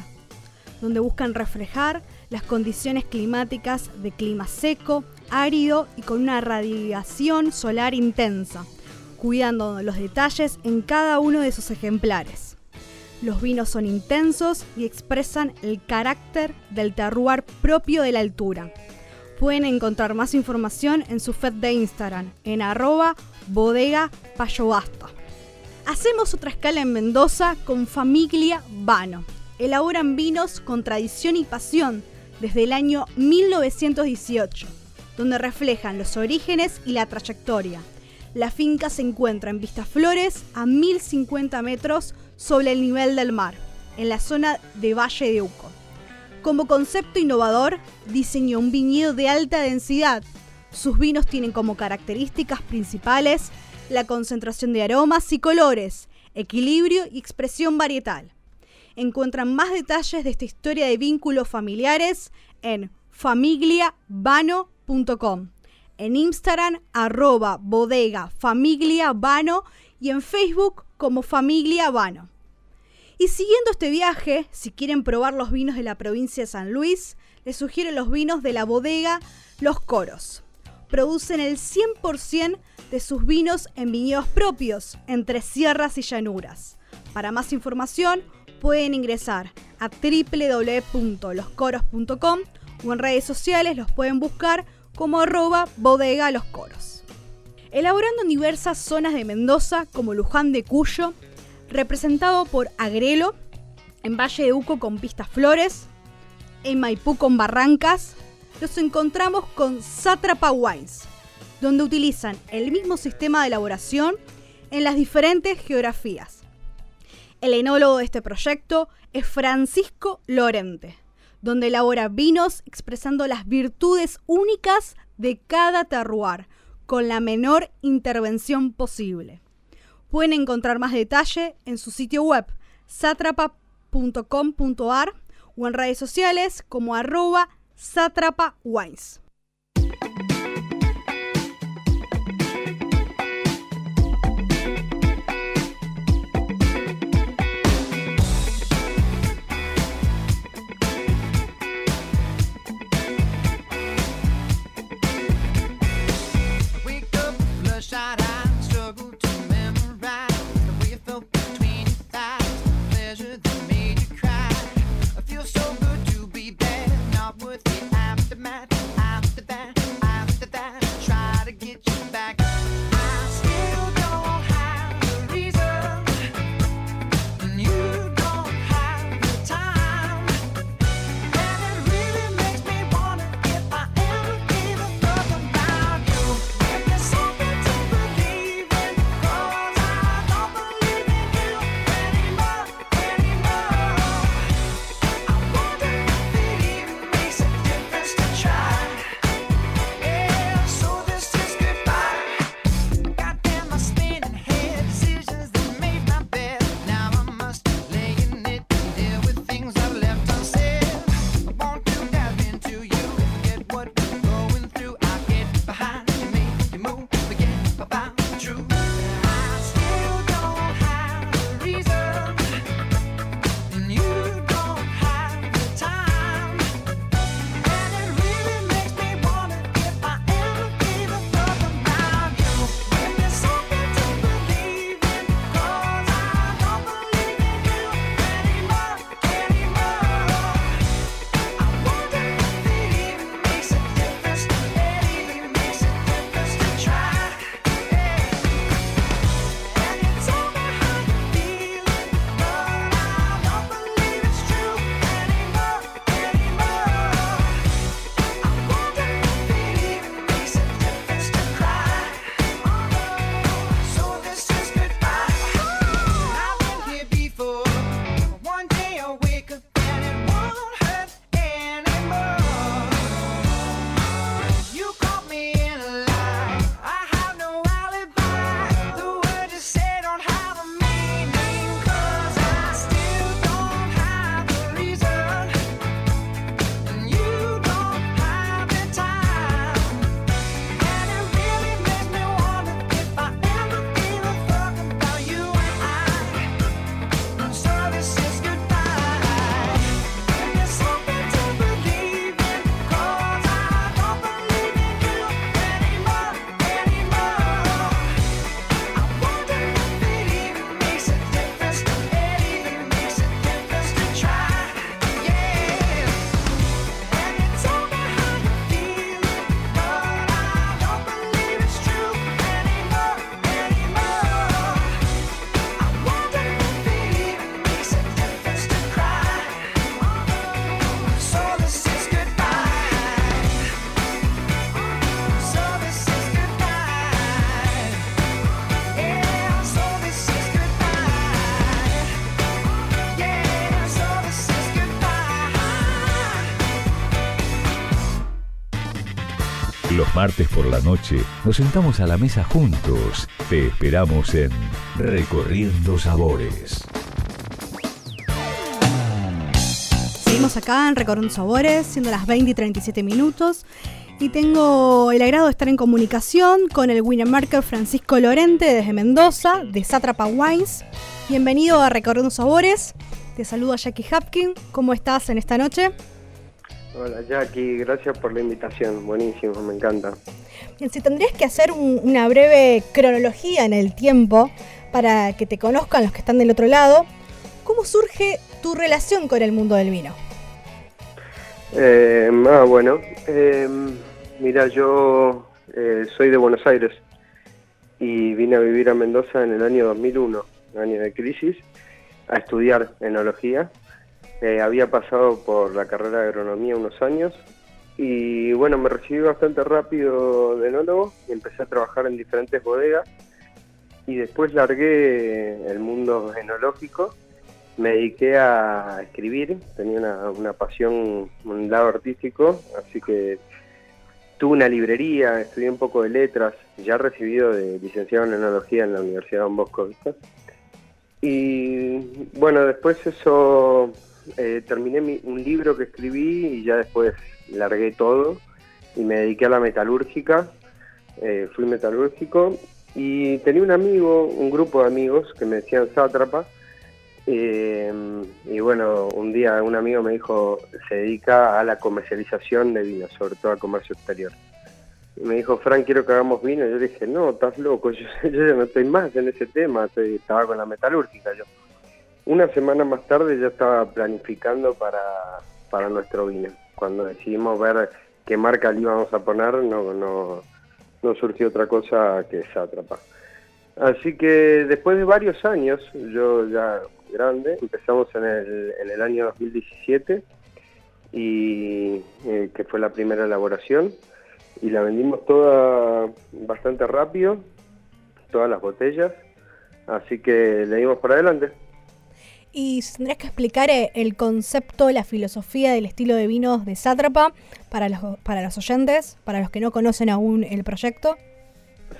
[SPEAKER 2] donde buscan reflejar las condiciones climáticas de clima seco, árido y con una radiación solar intensa, cuidando los detalles en cada uno de sus ejemplares. Los vinos son intensos y expresan el carácter del terroir propio de la altura. Pueden encontrar más información en su feed de Instagram, en arroba bodega payobasta. Hacemos otra escala en Mendoza con Familia Vano. Elaboran vinos con tradición y pasión desde el año 1918, donde reflejan los orígenes y la trayectoria. La finca se encuentra en Vistaflores, a 1050 metros sobre el nivel del mar, en la zona de Valle de Uco. Como concepto innovador, diseñó un viñedo de alta densidad. Sus vinos tienen como características principales la concentración de aromas y colores, equilibrio y expresión varietal. Encuentran más detalles de esta historia de vínculos familiares en familiavano.com, en Instagram arroba bodega familiavano y en Facebook como Familia Vano. Y siguiendo este viaje, si quieren probar los vinos de la provincia de San Luis, les sugiero los vinos de la bodega Los Coros. Producen el 100% de sus vinos en viñedos propios, entre sierras y llanuras. Para más información pueden ingresar a www.loscoros.com o en redes sociales los pueden buscar como arroba bodega los coros. Elaborando en diversas zonas de Mendoza como Luján de Cuyo, representado por Agrelo, en Valle de Uco con Pistas Flores, en Maipú con Barrancas, los encontramos con Satrapa Wines, donde utilizan el mismo sistema de elaboración en las diferentes geografías. El enólogo de este proyecto es Francisco Lorente, donde elabora vinos expresando las virtudes únicas de cada terroir, con la menor intervención posible. Pueden encontrar más detalle en su sitio web satrapa.com.ar o en redes sociales como arroba satrapawines.
[SPEAKER 1] Martes por la noche nos sentamos a la mesa juntos. Te esperamos en Recorriendo Sabores.
[SPEAKER 2] Seguimos acá en Recorriendo Sabores, siendo las 20 y 37 minutos. Y tengo el agrado de estar en comunicación con el Marker Francisco Lorente desde Mendoza, de Satrapa Wines. Bienvenido a Recorriendo Sabores. Te saluda Jackie Hapkin. ¿Cómo estás en esta noche?
[SPEAKER 4] Hola Jackie, gracias por la invitación. Buenísimo, me encanta.
[SPEAKER 2] Bien, si tendrías que hacer una breve cronología en el tiempo para que te conozcan los que están del otro lado, ¿cómo surge tu relación con el mundo del vino?
[SPEAKER 4] Eh, ah, bueno, eh, mira, yo eh, soy de Buenos Aires y vine a vivir a Mendoza en el año 2001, año de crisis, a estudiar enología. Eh, había pasado por la carrera de agronomía unos años y bueno, me recibí bastante rápido de enólogo y empecé a trabajar en diferentes bodegas y después largué el mundo enológico me dediqué a escribir, tenía una, pasión, un lado artístico, así que tuve una librería, estudié un poco de letras, ya recibido de licenciado en enología en la Universidad de Don Bosco. Y bueno, después eso, eh, terminé un libro que escribí y ya después largué todo y me dediqué a la metalúrgica, eh, fui metalúrgico y tenía un amigo, un grupo de amigos que me decían sátrapa, eh, y bueno, un día un amigo me dijo, se dedica a la comercialización de vino, sobre todo al comercio exterior. Y me dijo, Frank, quiero que hagamos vino. Y yo dije, no, estás loco, yo, ya no estoy más en ese tema, estaba con la metalúrgica yo. Una semana más tarde ya estaba planificando para, para nuestro vino. Cuando decidimos ver qué marca le íbamos a poner, no, no, surgió otra cosa que Sátrapa. Así que después de varios años, yo ya grande. Empezamos en el, en el año 2017 y eh, que fue la primera elaboración y la vendimos toda bastante rápido, todas las botellas, así que le dimos para adelante.
[SPEAKER 2] Y tendrías que explicar eh, el concepto, la filosofía del estilo de vinos de Sátrapa para los, para los oyentes, para los que no conocen aún el proyecto.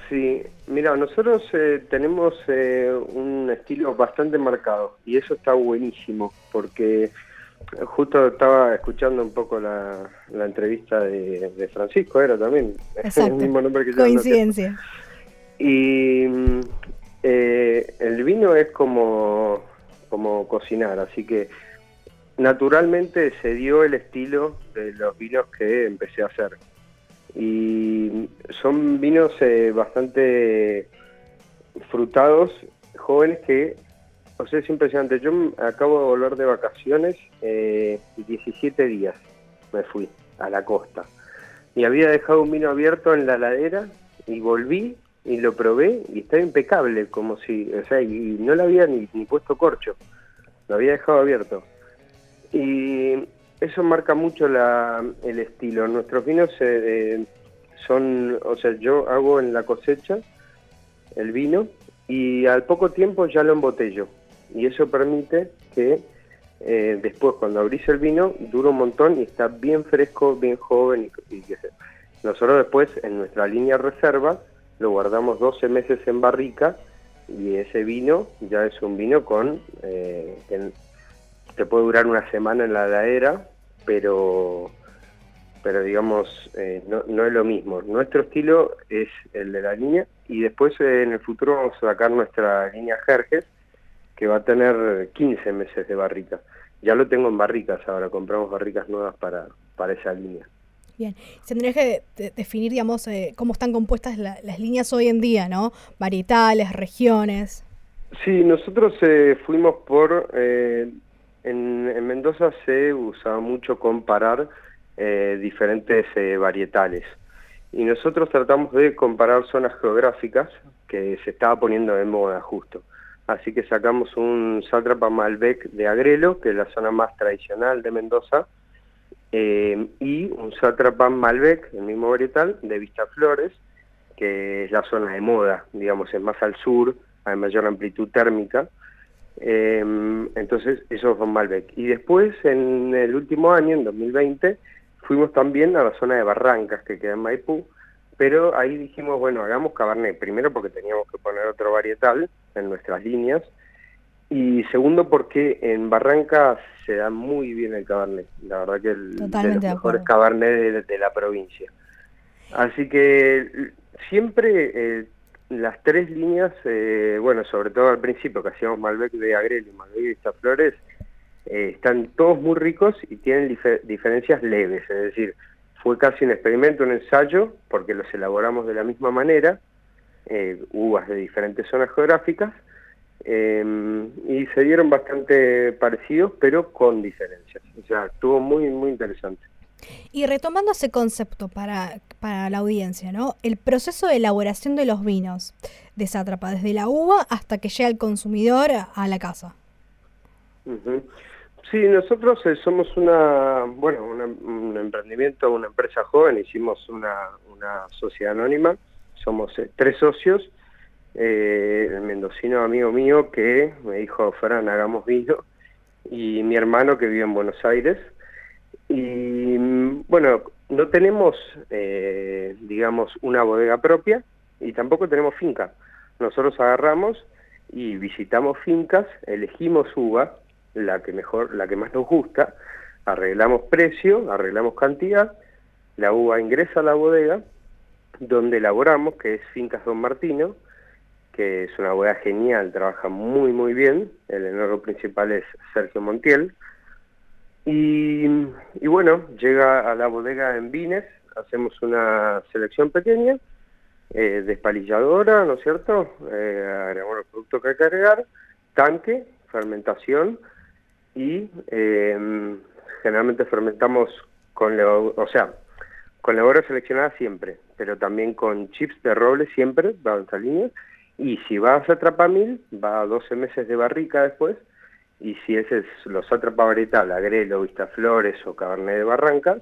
[SPEAKER 4] Sí, mira, nosotros eh, tenemos eh, un estilo bastante marcado y eso está buenísimo porque justo estaba escuchando un poco la, entrevista de, Francisco, era también
[SPEAKER 2] el mismo nombre que yo. Coincidencia.
[SPEAKER 4] Y eh, el vino es como, como cocinar, así que naturalmente se dio el estilo de los vinos que empecé a hacer. Y son vinos eh, bastante frutados, jóvenes que, o sea, es impresionante. Yo acabo de volver de vacaciones, eh, 17 días me fui a la costa. Y había dejado un vino abierto en la ladera y volví y lo probé y estaba impecable, como si, o sea, y no le había ni, ni puesto corcho, lo había dejado abierto. Y eso marca mucho la, el estilo. Nuestros vinos eh, son, o sea, yo hago en la cosecha el vino y al poco tiempo ya lo embotello. Y eso permite que eh, después cuando abrís el vino dura un montón y está bien fresco, bien joven. Y, Nosotros después en nuestra línea reserva lo guardamos 12 meses en barrica y ese vino ya es un vino con... Eh, que puede durar una semana en la heladera pero pero digamos, eh, no, no, es lo mismo. Nuestro estilo es el de la línea y después eh, en el futuro vamos a sacar nuestra línea Jerjes, que va a tener 15 meses de barrica. Ya lo tengo en barricas ahora, compramos barricas nuevas para, para esa línea.
[SPEAKER 2] Bien, tendrías que definir, digamos, eh, cómo están compuestas las líneas hoy en día, ¿no? Varietales, regiones.
[SPEAKER 4] Sí, nosotros fuimos por... en, Mendoza se usa mucho comparar eh, diferentes eh, varietales. Y nosotros tratamos de comparar zonas geográficas que se estaba poniendo de moda justo. Así que sacamos un Sátrapa Malbec de Agrelo, que es la zona más tradicional de Mendoza, eh, y un Sátrapa Malbec, el mismo varietal, de Vistaflores, que es la zona de moda, digamos, es más al sur, hay mayor amplitud térmica. entonces, eso fue Malbec. Y después, en el último año, en 2020, Fuimos también a la zona de Barrancas, que queda en Maipú, pero ahí dijimos, bueno, hagamos Cabernet, primero porque teníamos que poner otro varietal en nuestras líneas, y segundo porque en Barranca se da muy bien el Cabernet, la verdad que el, de los mejores Cabernet de, la provincia. Así que siempre eh, las tres líneas, eh, bueno, sobre todo al principio que hacíamos Malbec de Agrelo y Malbec de Flores, eh, están todos muy ricos y tienen diferencias leves, es decir, fue casi un experimento, un ensayo, porque los elaboramos de la misma manera, eh, uvas de diferentes zonas geográficas, em, y se dieron bastante parecidos, pero con diferencias. O sea, estuvo muy, muy interesante.
[SPEAKER 2] Y retomando ese concepto para, para la audiencia, ¿no? El proceso de elaboración de los vinos de Sátrapa, desde la uva hasta que llega el consumidor a la casa.
[SPEAKER 4] Sí, nosotros eh, somos una, bueno, un emprendimiento, una empresa joven, hicimos una, una sociedad anónima, somos eh, tres socios, eh, el mendocino amigo mío que me dijo, Fran, hagamos vino, y mi hermano que vive en Buenos Aires, y mm, bueno, no tenemos, digamos, una bodega propia y tampoco tenemos finca. Nosotros agarramos y visitamos fincas, elegimos uva, la que mejor, la que más nos gusta, arreglamos precio, arreglamos cantidad, la uva ingresa a la bodega, donde elaboramos, que es Fincas Don Martino, que es una bodega genial, trabaja muy muy bien, el enólogo principal es Sergio Montiel, y, bueno, llega a la bodega en Vines, hacemos una selección pequeña, eh, despalilladora, ¿no es cierto? Eh, agregamos el producto que hay que agregar, tanque, fermentación, y eh, generalmente fermentamos con o sea, con levadura seleccionada siempre, pero también con chips de roble siempre, va en esa línea, y si vas a Trapamil, va a 12 meses de barrica después, y si ese es los atrapa varietal, agrelo, vistaflores o cabernet de barrancas,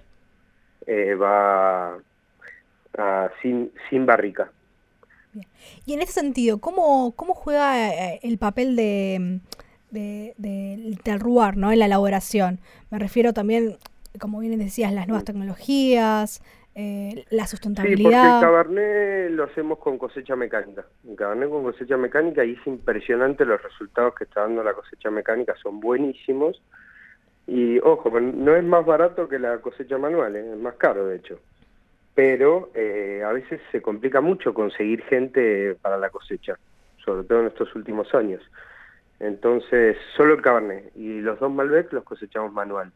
[SPEAKER 4] eh, va a, sin, sin barrica.
[SPEAKER 2] Y en ese sentido, ¿cómo, cómo juega eh, el papel de de, del terroir, ¿no? En la elaboración. Me refiero también, como bien decías, las nuevas tecnologías, eh, la sustentabilidad. Sí,
[SPEAKER 4] porque el Cabernet lo hacemos con cosecha mecánica. El Cabernet con cosecha mecánica y es impresionante los resultados que está dando la cosecha mecánica, son buenísimos. Y ojo, no es más barato que la cosecha manual, ¿eh? es más caro de hecho. Pero eh, a veces se complica mucho conseguir gente para la cosecha, sobre todo en estos últimos años. Entonces, solo el Cabernet y los dos Malbec los cosechamos manual.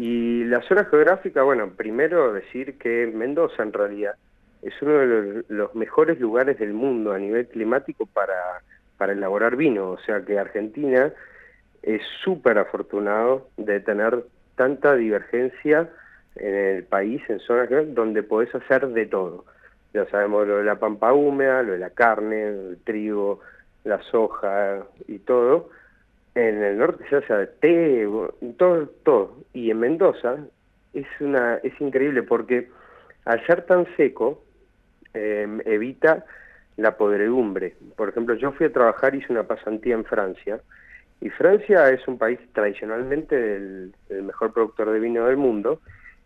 [SPEAKER 4] Y la zona geográfica, bueno, primero decir que Mendoza en realidad es uno de los, mejores lugares del mundo a nivel climático para, para elaborar vino. O sea que Argentina es súper afortunado de tener tanta divergencia en el país, en zonas donde podés hacer de todo. Ya sabemos lo de la pampa húmeda, lo de la carne, el trigo, la soja y todo, en el norte se hace té, todo, todo. Y en Mendoza es, una, es increíble porque al ser tan seco em, evita la podredumbre. Por ejemplo, yo fui a trabajar, hice una pasantía en Francia, y Francia es un país tradicionalmente el mejor productor de vino del mundo,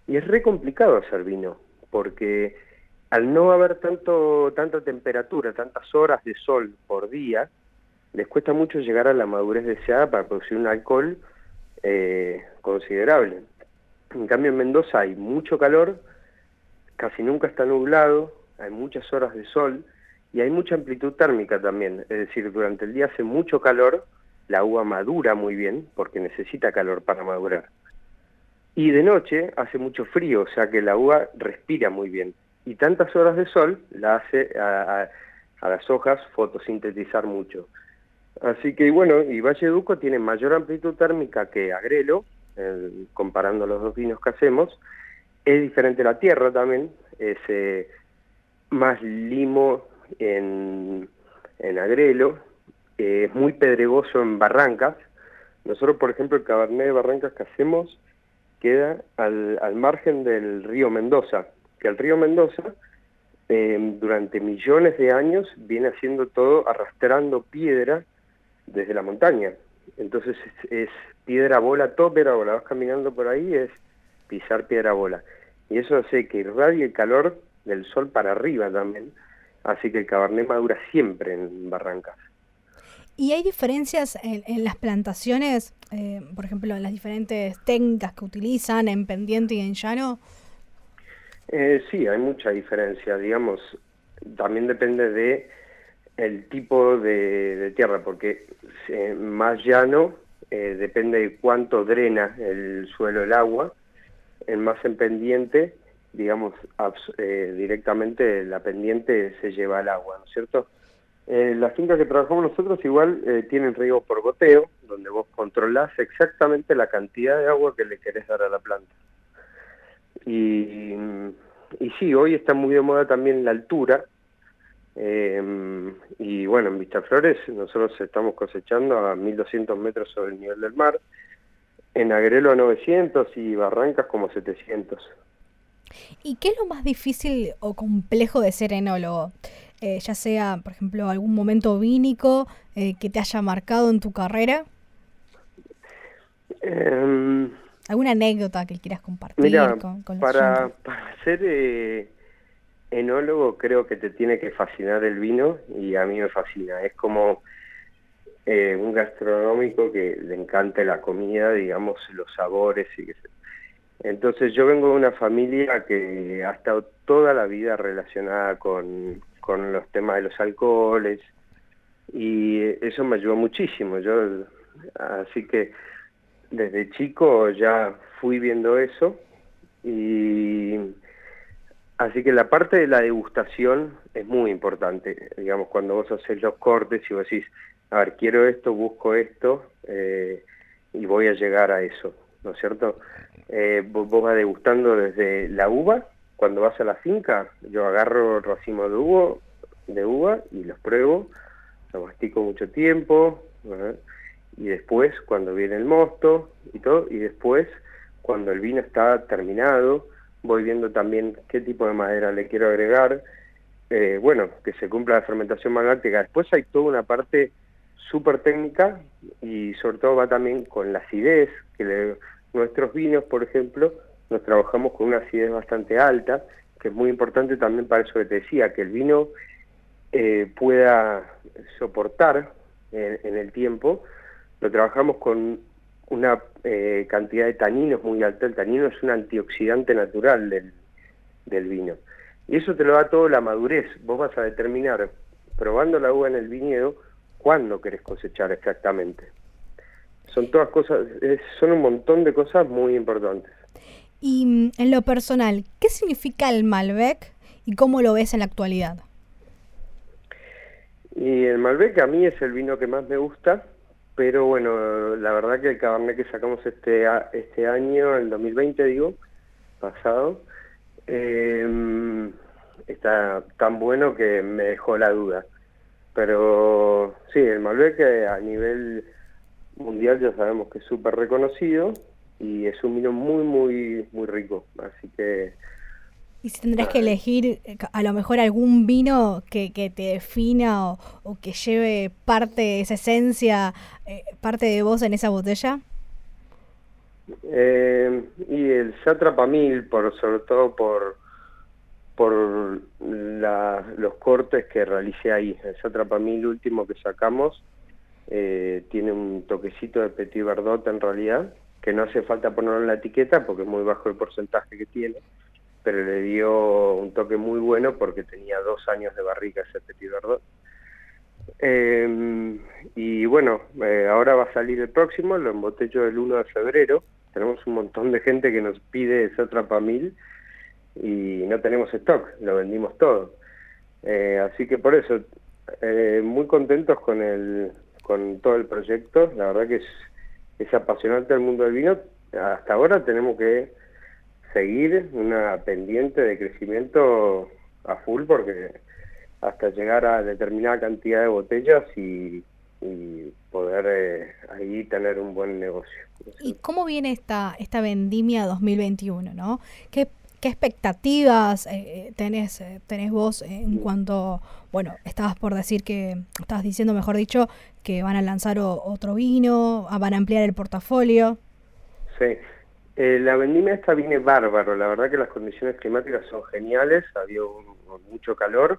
[SPEAKER 4] y es re complicado hacer vino, porque al no haber tanto, tanta temperatura, tantas horas de sol por día, les cuesta mucho llegar a la madurez deseada para producir un alcohol eh, considerable. En cambio en Mendoza hay mucho calor, casi nunca está nublado, hay muchas horas de sol y hay mucha amplitud térmica también. Es decir, durante el día hace mucho calor, la uva madura muy bien porque necesita calor para madurar. Y de noche hace mucho frío, o sea que la uva respira muy bien y tantas horas de sol la hace a, las hojas fotosintetizar mucho. Así que bueno, y Valle Duco tiene mayor amplitud térmica que Agrelo, comparando los dos vinos que hacemos. Es diferente la tierra también, es eh, más limo en, en Agrelo, es muy pedregoso en Barrancas. Nosotros, por ejemplo, el Cabernet de Barrancas que hacemos queda al, al margen del río Mendoza, que el río Mendoza eh, durante millones de años viene haciendo todo arrastrando piedra desde la montaña. Entonces es, piedra bola, todo piedra bola. Vas caminando por ahí, es pisar piedra bola. Y eso hace que irradie el calor del sol para arriba también, así que el cabernet madura siempre en barrancas.
[SPEAKER 2] ¿Y hay diferencias en, las plantaciones, eh, por ejemplo, en las diferentes técnicas que utilizan en pendiente y en llano?
[SPEAKER 4] Eh, sí, hay mucha diferencia, digamos, también depende de el tipo de, tierra, porque eh, más llano eh, depende de cuánto drena el suelo el agua, en más en pendiente, digamos, eh, directamente la pendiente se lleva el agua, ¿no es cierto? las fincas que trabajamos nosotros igual tienen riego por goteo, donde vos controlás exactamente la cantidad de agua que le querés dar a la planta. Y, y sí, hoy está muy de moda también la altura, eh, y bueno, en Vistaflores nosotros estamos cosechando a 1200 metros sobre el nivel del mar, en Agrelo a 900 y Barrancas como 700.
[SPEAKER 2] ¿Y qué es lo más difícil o complejo de ser enólogo? Eh, ya sea, por ejemplo, algún momento vínico eh, que te haya marcado en tu carrera.
[SPEAKER 4] Em,
[SPEAKER 2] ¿Alguna anécdota que quieras compartir
[SPEAKER 4] con, con para, para hacer eh, enólogo creo que te tiene que fascinar el vino y a mí me fascina. Es como eh, un gastronómico que le encanta la comida, digamos, los sabores y que Entonces yo vengo de una familia que ha estado toda la vida relacionada con, con los temas de los alcoholes y eso me ayudó muchísimo. Yo así que desde chico ya fui viendo eso y Así que la parte de la degustación es muy importante, digamos, cuando vos haces los cortes y vos decís, a ver, quiero esto, busco esto eh, y voy a llegar a eso, ¿no es cierto? Eh, vos, vas degustando desde la uva, cuando vas a la finca, yo agarro racimo de uva, de uva y los pruebo, lo mastico mucho tiempo, y después cuando viene el mosto y todo, y después cuando el vino está terminado, voy viendo también qué tipo de madera le quiero agregar, eh, bueno, que se cumpla la fermentación magnética. Después hay toda una parte súper técnica y sobre todo va también con la acidez, que nuestros vinos, por ejemplo, nos trabajamos con una acidez bastante alta, que es muy importante también para eso que te decía, que el vino eh, pueda soportar en el tiempo, lo trabajamos con una eh, cantidad de taninos muy alta. El tanino es un antioxidante natural del, del vino. Y eso te lo da todo la madurez. Vos vas a determinar, probando la uva en el viñedo, cuándo querés cosechar exactamente. Son todas cosas, son un montón de cosas muy importantes.
[SPEAKER 2] Y mm, en lo personal, ¿qué significa el Malbec y cómo lo ves en la actualidad?
[SPEAKER 4] Y el Malbec a mí es el vino que más me gusta pero bueno, la verdad que el Cabernet que sacamos este, este año, el 2020 digo, pasado, eh, está tan bueno que me dejó la duda. Pero sí, el Malbec eh, a nivel mundial ya sabemos que es súper reconocido y es un vino muy, muy, muy rico. Así que
[SPEAKER 2] y si tendrás que elegir eh, a lo mejor algún vino que, que te defina o, que lleve parte de esa esencia, eh, parte de vos en esa botella.
[SPEAKER 4] Eh, y el Satrapamil, por, sobre todo por por los cortes que realicé ahí. El Satrapamil último que sacamos tiene un toquecito de Petit Verdot en realidad, que no hace falta ponerlo en la etiqueta porque es muy bajo el porcentaje que tiene pero le dio un toque muy bueno porque tenía dos años de barrica ese Petit Verdot. Eh, y bueno, eh, ahora va a salir el próximo, lo embotello el 1 de febrero. Tenemos un montón de gente que nos pide ese mil y no tenemos stock, lo vendimos todo. Eh, así que por eso, eh, muy contentos con, el, con todo el proyecto. La verdad que es, es apasionante el mundo del vino. Hasta ahora tenemos que seguir una pendiente de crecimiento a full porque hasta llegar a determinada cantidad de botellas y, poder eh, ahí tener un buen negocio.
[SPEAKER 2] ¿Y cómo viene esta, esta vendimia 2021? ¿no? ¿Qué, qué expectativas eh, tenés, eh, tenés vos en cuanto, bueno, estabas por decir que, estabas diciendo, mejor dicho, que van a lanzar otro vino, van a ampliar el portafolio?
[SPEAKER 4] Sí, Eh, la vendimia esta viene bárbaro, la verdad que las condiciones climáticas son geniales, había mucho calor,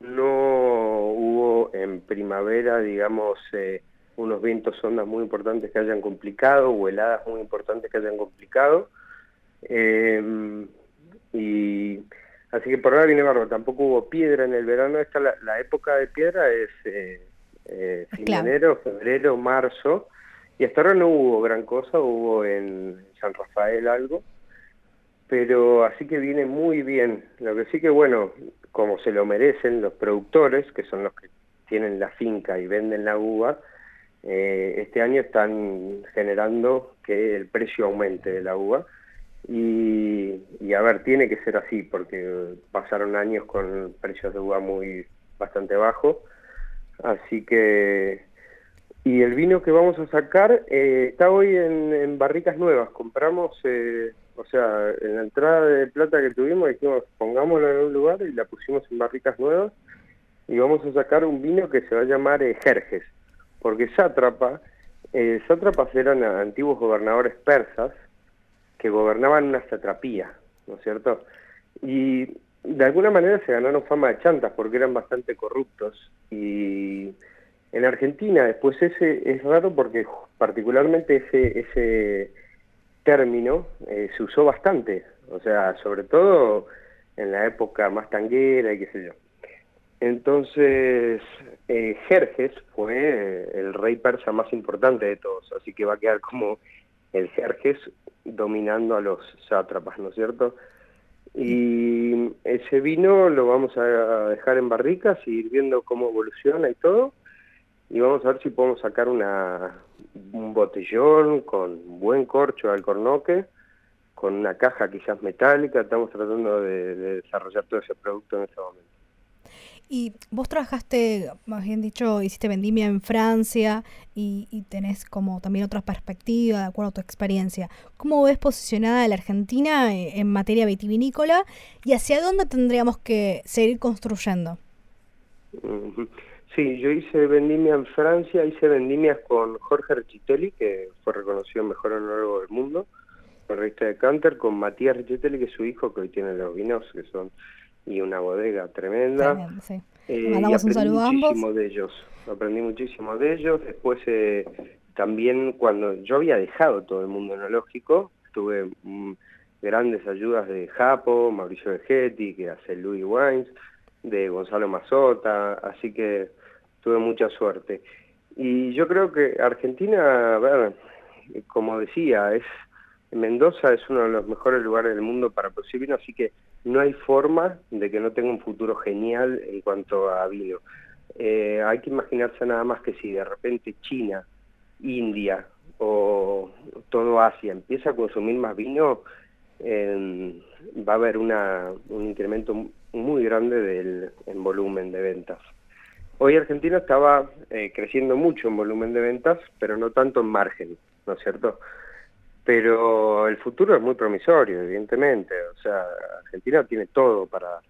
[SPEAKER 4] no hubo en primavera, digamos, eh, unos vientos ondas muy importantes que hayan complicado, o heladas muy importantes que hayan complicado, em, y así que por ahora viene bárbaro, tampoco hubo piedra en el verano, esta la, época de piedra es eh, eh enero, febrero, marzo, y hasta ahora no hubo gran cosa, hubo en San Rafael algo, pero así que viene muy bien. Lo que sí que, bueno, como se lo merecen los productores, que son los que tienen la finca y venden la uva, eh, este año están generando que el precio aumente de la uva. Y, y, a ver, tiene que ser así, porque pasaron años con precios de uva muy bastante bajos. Así que y el vino que vamos a sacar eh, está hoy en, barricas nuevas. Compramos, eh, o sea, en la entrada de plata que tuvimos dijimos, pongámoslo en un lugar y la pusimos en barricas nuevas. Y vamos a sacar un vino que se va a llamar eh, Jerjes. Porque sátrapa, eh, sátrapas eran antiguos gobernadores persas que gobernaban una satrapía, ¿no es cierto? Y de alguna manera se ganaron fama de chantas porque eran bastante corruptos y en Argentina, después ese es raro porque particularmente ese, ese término eh, se usó bastante, o sea, sobre todo en la época más tanguera y qué sé yo. Entonces, eh, Jerjes fue el rey persa más importante de todos, así que va a quedar como el Jerjes dominando a los sátrapas, ¿no es cierto? Y ese vino lo vamos a dejar en barricas y ir viendo cómo evoluciona y todo y vamos a ver si podemos sacar una, un botellón con buen corcho al cornoque, con una caja quizás metálica, estamos tratando de, desarrollar todo ese producto en este momento.
[SPEAKER 2] Y vos trabajaste, más bien dicho, hiciste vendimia en Francia y, y, tenés como también otra perspectiva de acuerdo a tu experiencia. ¿Cómo ves posicionada la Argentina eh, en materia vitivinícola y hacia dónde tendríamos que seguir construyendo?
[SPEAKER 4] Sí, yo hice vendimia en Francia, hice vendimias con Jorge Richitelli, que fue reconocido mejor enólogo del mundo, con revista de Canter, con Matías Richitelli, que es su hijo, que hoy tiene los vinos, que son, y una bodega tremenda.
[SPEAKER 2] sí. Eh, mandamos un saludo a
[SPEAKER 4] ambos. de ellos, aprendí muchísimo de ellos. Después, eh, también cuando yo había dejado todo el mundo enológico, tuve mm, grandes ayudas de Japo, Mauricio Vegetti, que hace Louis Wines, de Gonzalo Mazota, así que tuve mucha suerte. Y yo creo que Argentina, como decía, es Mendoza es uno de los mejores lugares del mundo para producir vino, así que no hay forma de que no tenga un futuro genial en cuanto a vino. Eh, hay que imaginarse nada más que si de repente China, India o todo Asia empieza a consumir más vino, va a haber una, un incremento muy grande del, en volumen de ventas. Hoy Argentina estaba eh, creciendo mucho en volumen de ventas, pero no tanto en margen, ¿no es cierto? Pero el futuro es muy promisorio, evidentemente. O sea, Argentina tiene todo para,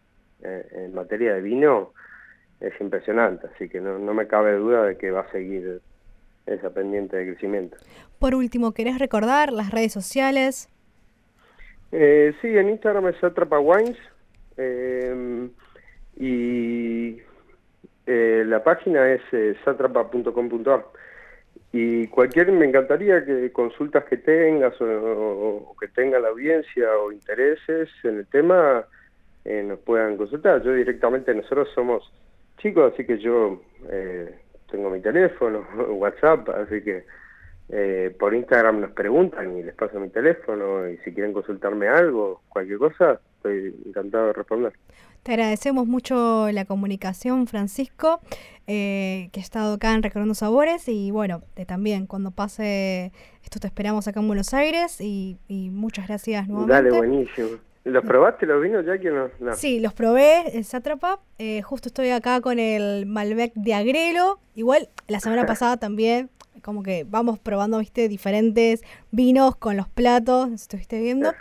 [SPEAKER 4] eh, en materia de vino, es impresionante, así que no, no me cabe duda de que va a seguir esa pendiente de crecimiento.
[SPEAKER 2] Por último, ¿querés recordar las redes sociales?
[SPEAKER 4] Eh, sí, en Instagram es Atrapa Wines eh, y eh, la página es eh, satrapa.com.ar y cualquier, me encantaría que consultas que tengas o, que tenga la audiencia o intereses en el tema eh, nos puedan consultar. Yo directamente, nosotros somos chicos, así que yo eh, tengo mi teléfono, WhatsApp, así que eh, por Instagram nos preguntan y les paso mi teléfono y si quieren consultarme algo, cualquier cosa, estoy encantado de responder.
[SPEAKER 2] Te agradecemos mucho la comunicación, Francisco, eh, que ha estado acá en Recorriendo Sabores y bueno, también cuando pase esto te esperamos acá en Buenos Aires y, muchas gracias nuevamente.
[SPEAKER 4] Dale, buenísimo. ¿Los probaste los vinos ya que no?
[SPEAKER 2] Sí, los probé, el Sátrapa. Eh, justo estoy acá con el Malbec de Agrelo. Igual la semana pasada también, como que vamos probando, viste, diferentes vinos con los platos, estuviste viendo.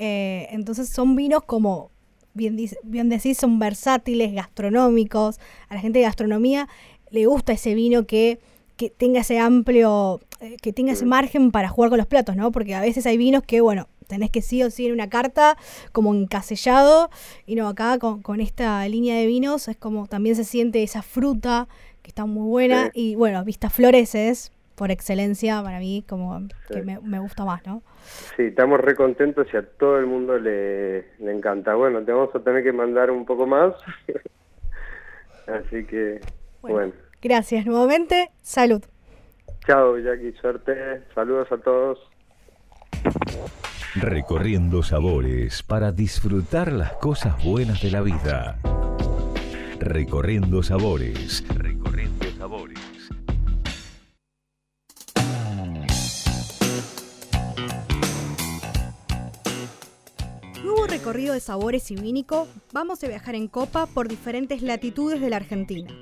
[SPEAKER 2] Eh, entonces son vinos como bien, bien decís, son versátiles, gastronómicos. A la gente de gastronomía le gusta ese vino que que tenga ese amplio, eh, que tenga ese margen para jugar con los platos, ¿no? Porque a veces hay vinos que, bueno, tenés que sí o sí en una carta como encasellado y no, acá con, con esta línea de vinos es como también se siente esa fruta que está muy buena y bueno, Vista Flores es por excelencia para mí como que me, me, gusta más, ¿no?
[SPEAKER 4] Sí, estamos re contentos y a todo el mundo le, le encanta. Bueno, te vamos a tener que mandar un poco más. Así que, bueno.
[SPEAKER 2] Gracias nuevamente. Salud.
[SPEAKER 4] Chao, Jackie. Suerte. Saludos a todos.
[SPEAKER 1] Recorriendo sabores para disfrutar las cosas buenas de la vida. Recorriendo sabores. Recorriendo
[SPEAKER 2] recorrido de sabores y vínico, vamos a viajar en copa por diferentes latitudes de la Argentina.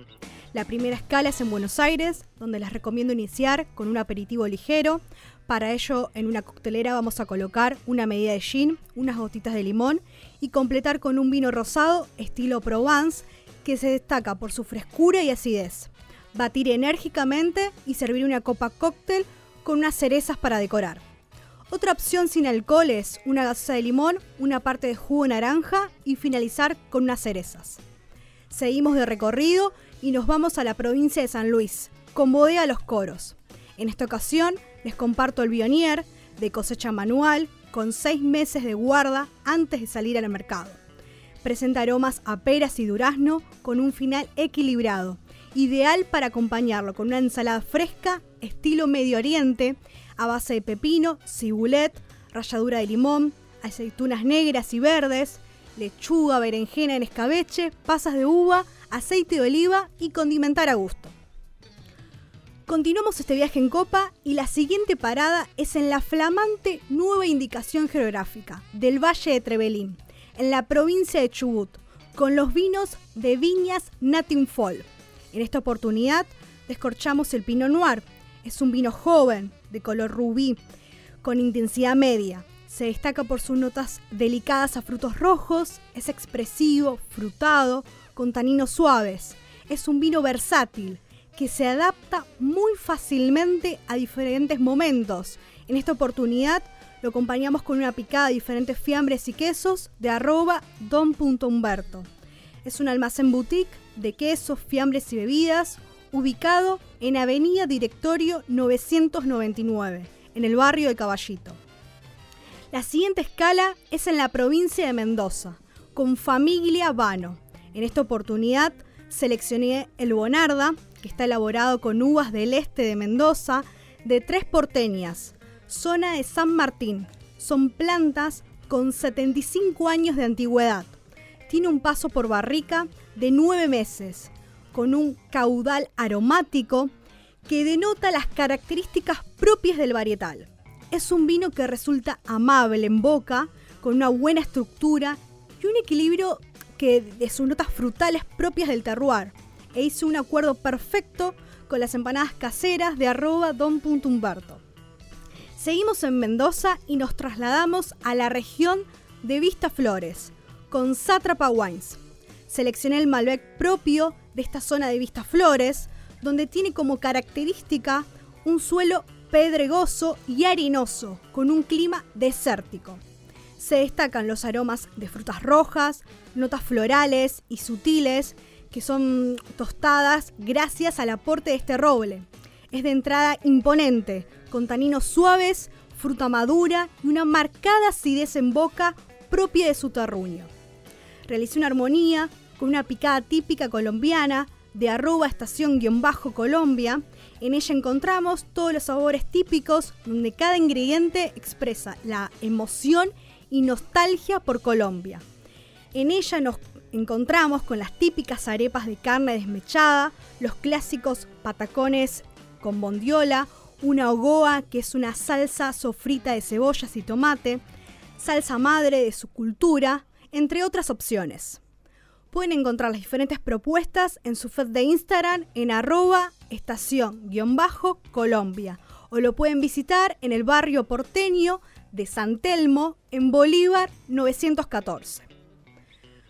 [SPEAKER 2] La primera escala es en Buenos Aires, donde les recomiendo iniciar con un aperitivo ligero. Para ello, en una coctelera vamos a colocar una medida de gin, unas gotitas de limón y completar con un vino rosado estilo Provence que se destaca por su frescura y acidez. Batir enérgicamente y servir una copa cóctel con unas cerezas para decorar. Otra opción sin alcohol es una gaseosa de limón, una parte de jugo naranja y finalizar con unas cerezas. Seguimos de recorrido y nos vamos a la provincia de San Luis, con bodega Los Coros. En esta ocasión les comparto el Bionier de cosecha manual con 6 meses de guarda antes de salir al mercado. Presenta aromas a peras y durazno con un final equilibrado, ideal para acompañarlo con una ensalada fresca estilo Medio Oriente a base de pepino, cibulet, ralladura de limón, aceitunas negras y verdes, lechuga, berenjena en escabeche, pasas de uva, aceite de oliva y condimentar a gusto. Continuamos este viaje en copa y la siguiente parada es en la flamante nueva indicación geográfica del Valle de Trevelín, en la provincia de Chubut, con los vinos de Viñas Natinfol. En esta oportunidad descorchamos el Pinot Noir. Es un vino joven, de color rubí, con intensidad media. Se destaca por sus notas delicadas a frutos rojos, es expresivo, frutado, con taninos suaves. Es un vino versátil que se adapta muy fácilmente a diferentes momentos. En esta oportunidad lo acompañamos con una picada de diferentes fiambres y quesos de arroba don.humberto. Es un almacén boutique de quesos, fiambres y bebidas ubicado en Avenida Directorio 999, en el barrio de Caballito. La siguiente escala es en la provincia de Mendoza, con Familia Vano. En esta oportunidad seleccioné el Bonarda, que está elaborado con uvas del este de Mendoza, de tres porteñas, zona de San Martín. Son plantas con 75 años de antigüedad. Tiene un paso por barrica de 9 meses, con un caudal aromático que denota las características propias del varietal. Es un vino que resulta amable en boca, con una buena estructura y un equilibrio que de sus notas frutales propias del terroir. E hizo un acuerdo perfecto con las empanadas caseras de arroba don.humberto. Seguimos en Mendoza y nos trasladamos a la región de Vista Flores, con Sátrapa Wines. Seleccioné el Malbec propio de esta zona de Vista Flores, donde tiene como característica un suelo pedregoso y arenoso, con un clima desértico. Se destacan los aromas de frutas rojas, notas florales y sutiles, que son tostadas gracias al aporte de este roble. Es de entrada imponente, con taninos suaves, fruta madura y una marcada acidez en boca propia de su terruño. Realicé una armonía una picada típica colombiana de arroba estación-colombia. En ella encontramos todos los sabores típicos donde cada ingrediente expresa la emoción y nostalgia por Colombia. En ella nos encontramos con las típicas arepas de carne desmechada, los clásicos patacones con bondiola, una ogoa que es una salsa sofrita de cebollas y tomate, salsa madre de su cultura, entre otras opciones. Pueden encontrar las diferentes propuestas en su feed de Instagram en arroba estación-colombia o lo pueden visitar en el barrio porteño de San Telmo en Bolívar 914.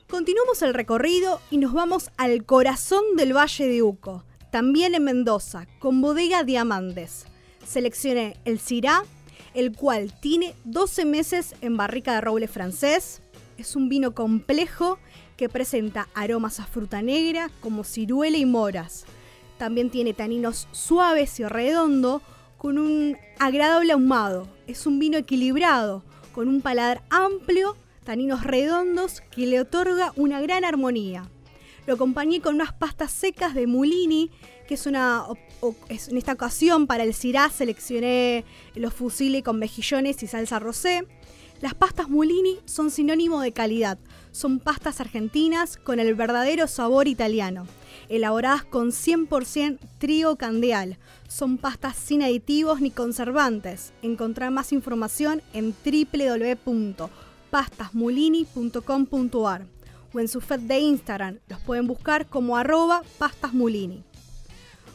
[SPEAKER 2] Continuamos el recorrido y nos vamos al corazón del Valle de Uco, también en Mendoza, con bodega Diamantes. Seleccioné el Syrah, el cual tiene 12 meses en barrica de roble francés. Es un vino complejo que presenta aromas a fruta negra como ciruela y moras. También tiene taninos suaves y redondo con un agradable ahumado. Es un vino equilibrado, con un paladar amplio, taninos redondos que le otorga una gran armonía. Lo acompañé con unas pastas secas de Mulini, que es una. en esta ocasión para el Syrah seleccioné los fusiles con mejillones y salsa rosé. Las pastas Mulini son sinónimo de calidad. Son pastas argentinas con el verdadero sabor italiano, elaboradas con 100% trigo candeal. Son pastas sin aditivos ni conservantes. Encontrar más información en www.pastasmulini.com.ar o en su feed de Instagram. Los pueden buscar como arroba pastasmulini.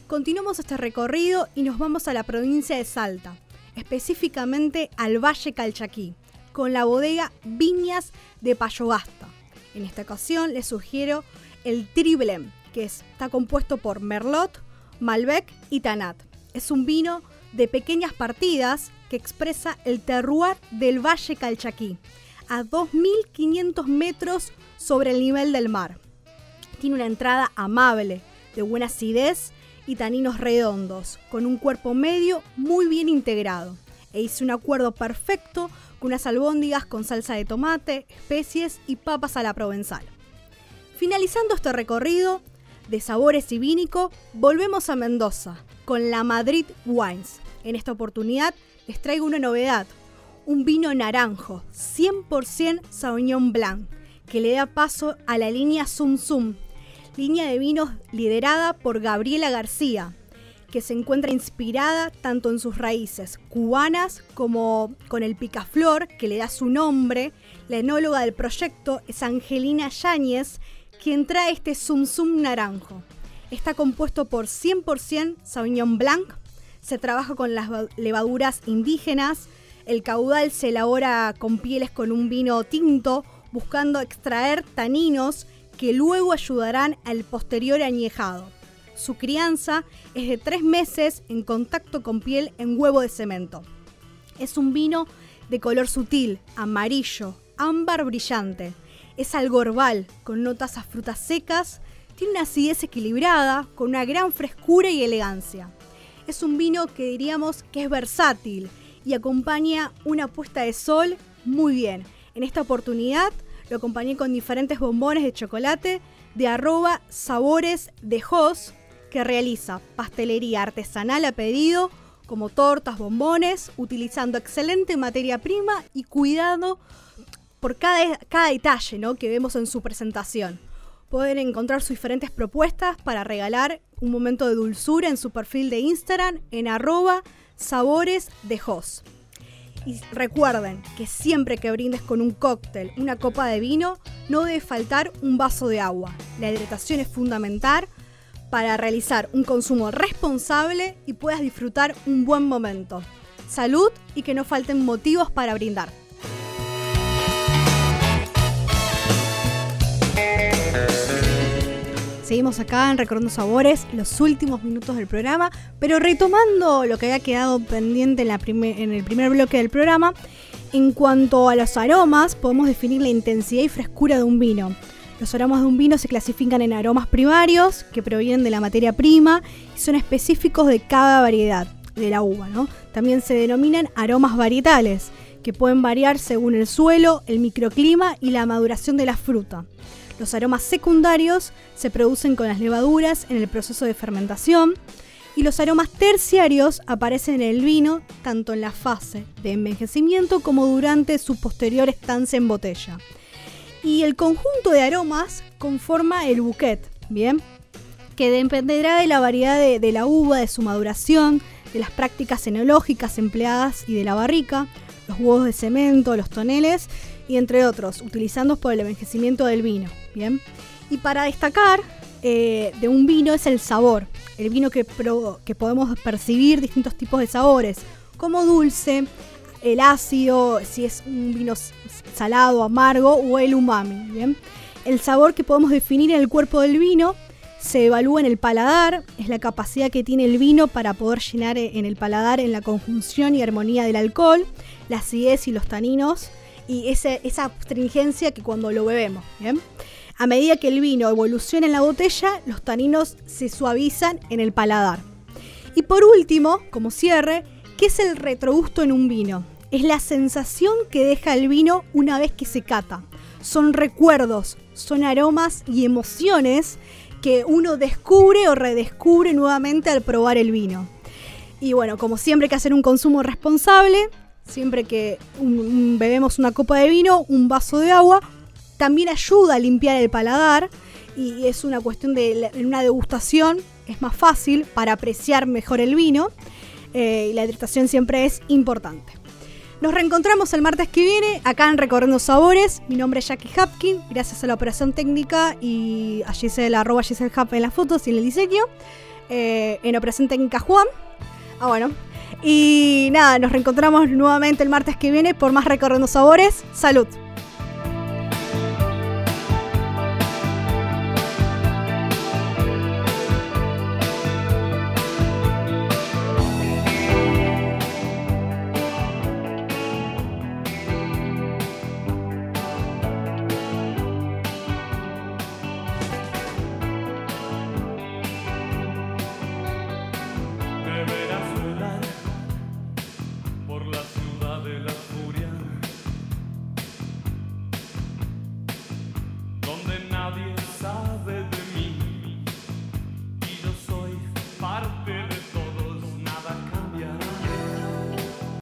[SPEAKER 2] Continuamos este recorrido y nos vamos a la provincia de Salta, específicamente al Valle Calchaquí, con la bodega Viñas de Payogasta. En esta ocasión les sugiero el Triblem, que está compuesto por Merlot, Malbec y Tanat. Es un vino de pequeñas partidas que expresa el terroir del Valle Calchaquí, a 2.500 metros sobre el nivel del mar. Tiene una entrada amable, de buena acidez y taninos redondos, con un cuerpo medio muy bien integrado. E hice un acuerdo perfecto unas albóndigas con salsa de tomate, especies y papas a la provenzal. Finalizando este recorrido de sabores y vínico, volvemos a Mendoza con la Madrid Wines. En esta oportunidad les traigo una novedad, un vino naranjo, 100% Sauvignon Blanc, que le da paso a la línea Zum Zum, línea de vinos liderada por Gabriela García, que se encuentra inspirada tanto en sus raíces cubanas como con el picaflor que le da su nombre. La enóloga del proyecto es Angelina Yáñez, quien trae este Zum Zum naranjo. Está compuesto por 100% Sauvignon Blanc, se trabaja con las levaduras indígenas, el caudal se elabora con pieles con un vino tinto buscando extraer taninos que luego ayudarán al posterior añejado. Su crianza es de tres meses en contacto con piel en huevo de cemento. Es un vino de color sutil, amarillo, ámbar brillante. Es algo herbal, con notas a frutas secas, tiene una acidez equilibrada, con una gran frescura y elegancia. Es un vino que diríamos que es versátil y acompaña una puesta de sol muy bien en esta oportunidad lo acompañé con diferentes bombones de chocolate de arroba sabores de que realiza pastelería artesanal a pedido, como tortas, bombones, utilizando excelente materia prima y cuidado por cada, cada detalle ¿no? que vemos en su presentación. Pueden encontrar sus diferentes propuestas para regalar un momento de dulzura en su perfil de Instagram en arroba sabores de. Y recuerden que siempre que brindes con un cóctel, una copa de vino, no debe faltar un vaso de agua. La hidratación es fundamental para realizar un consumo responsable y puedas disfrutar un buen momento. Salud y que no falten motivos para brindar. Seguimos acá en Recordando Sabores, los últimos minutos del programa, pero retomando lo que había quedado pendiente en, la en el primer bloque del programa, en cuanto a los aromas, podemos definir la intensidad y frescura de un vino. Los aromas de un vino se clasifican en aromas primarios, que provienen de la materia prima y son específicos de cada variedad de la uva. ¿no? También se denominan aromas varietales, que pueden variar según el suelo, el microclima y la maduración de la fruta. Los aromas secundarios se producen con las levaduras en el proceso de fermentación y los aromas terciarios aparecen en el vino tanto en la fase de envejecimiento como durante su posterior estancia en botella. Y el conjunto de aromas conforma el bouquet, ¿bien? Que dependerá de la variedad de, la uva, de su maduración, de las prácticas enológicas empleadas y de la barrica, los huevos de cemento, los toneles y entre otros, utilizados por el envejecimiento del vino. Bien. Y para destacar eh, de un vino es el sabor. El vino que, que podemos percibir distintos tipos de sabores, como dulce, el ácido, si es un vino salado, amargo o el umami. ¿bien? El sabor que podemos definir en el cuerpo del vino se evalúa en el paladar, es la capacidad que tiene el vino para poder llenar en el paladar en la conjunción y armonía del alcohol, la acidez y los taninos y esa astringencia que cuando lo bebemos. A medida que el vino evoluciona en la botella, los taninos se suavizan en el paladar. Y por último, como cierre, ¿qué es el retrogusto en un vino? Es la sensación que deja el vino una vez que se cata. Son recuerdos, son aromas y emociones que uno descubre o redescubre nuevamente al probar el vino. Y bueno, como siempre hay que hacer un consumo responsable, siempre que bebemos una copa de vino, un vaso de agua, también ayuda a limpiar el paladar y es una cuestión de una degustación, es más fácil para apreciar mejor el vino eh, y la hidratación siempre es importante. Nos reencontramos el martes que viene acá en Recorriendo Sabores. Mi nombre es Jackie Hapkin, gracias a la operación técnica y a Giselle, arroba Giselle Hap en las fotos y en el diseño. Eh, en operación técnica Juan. Ah, bueno. Y nada, nos reencontramos nuevamente el martes que viene por más Recorriendo Sabores. Salud.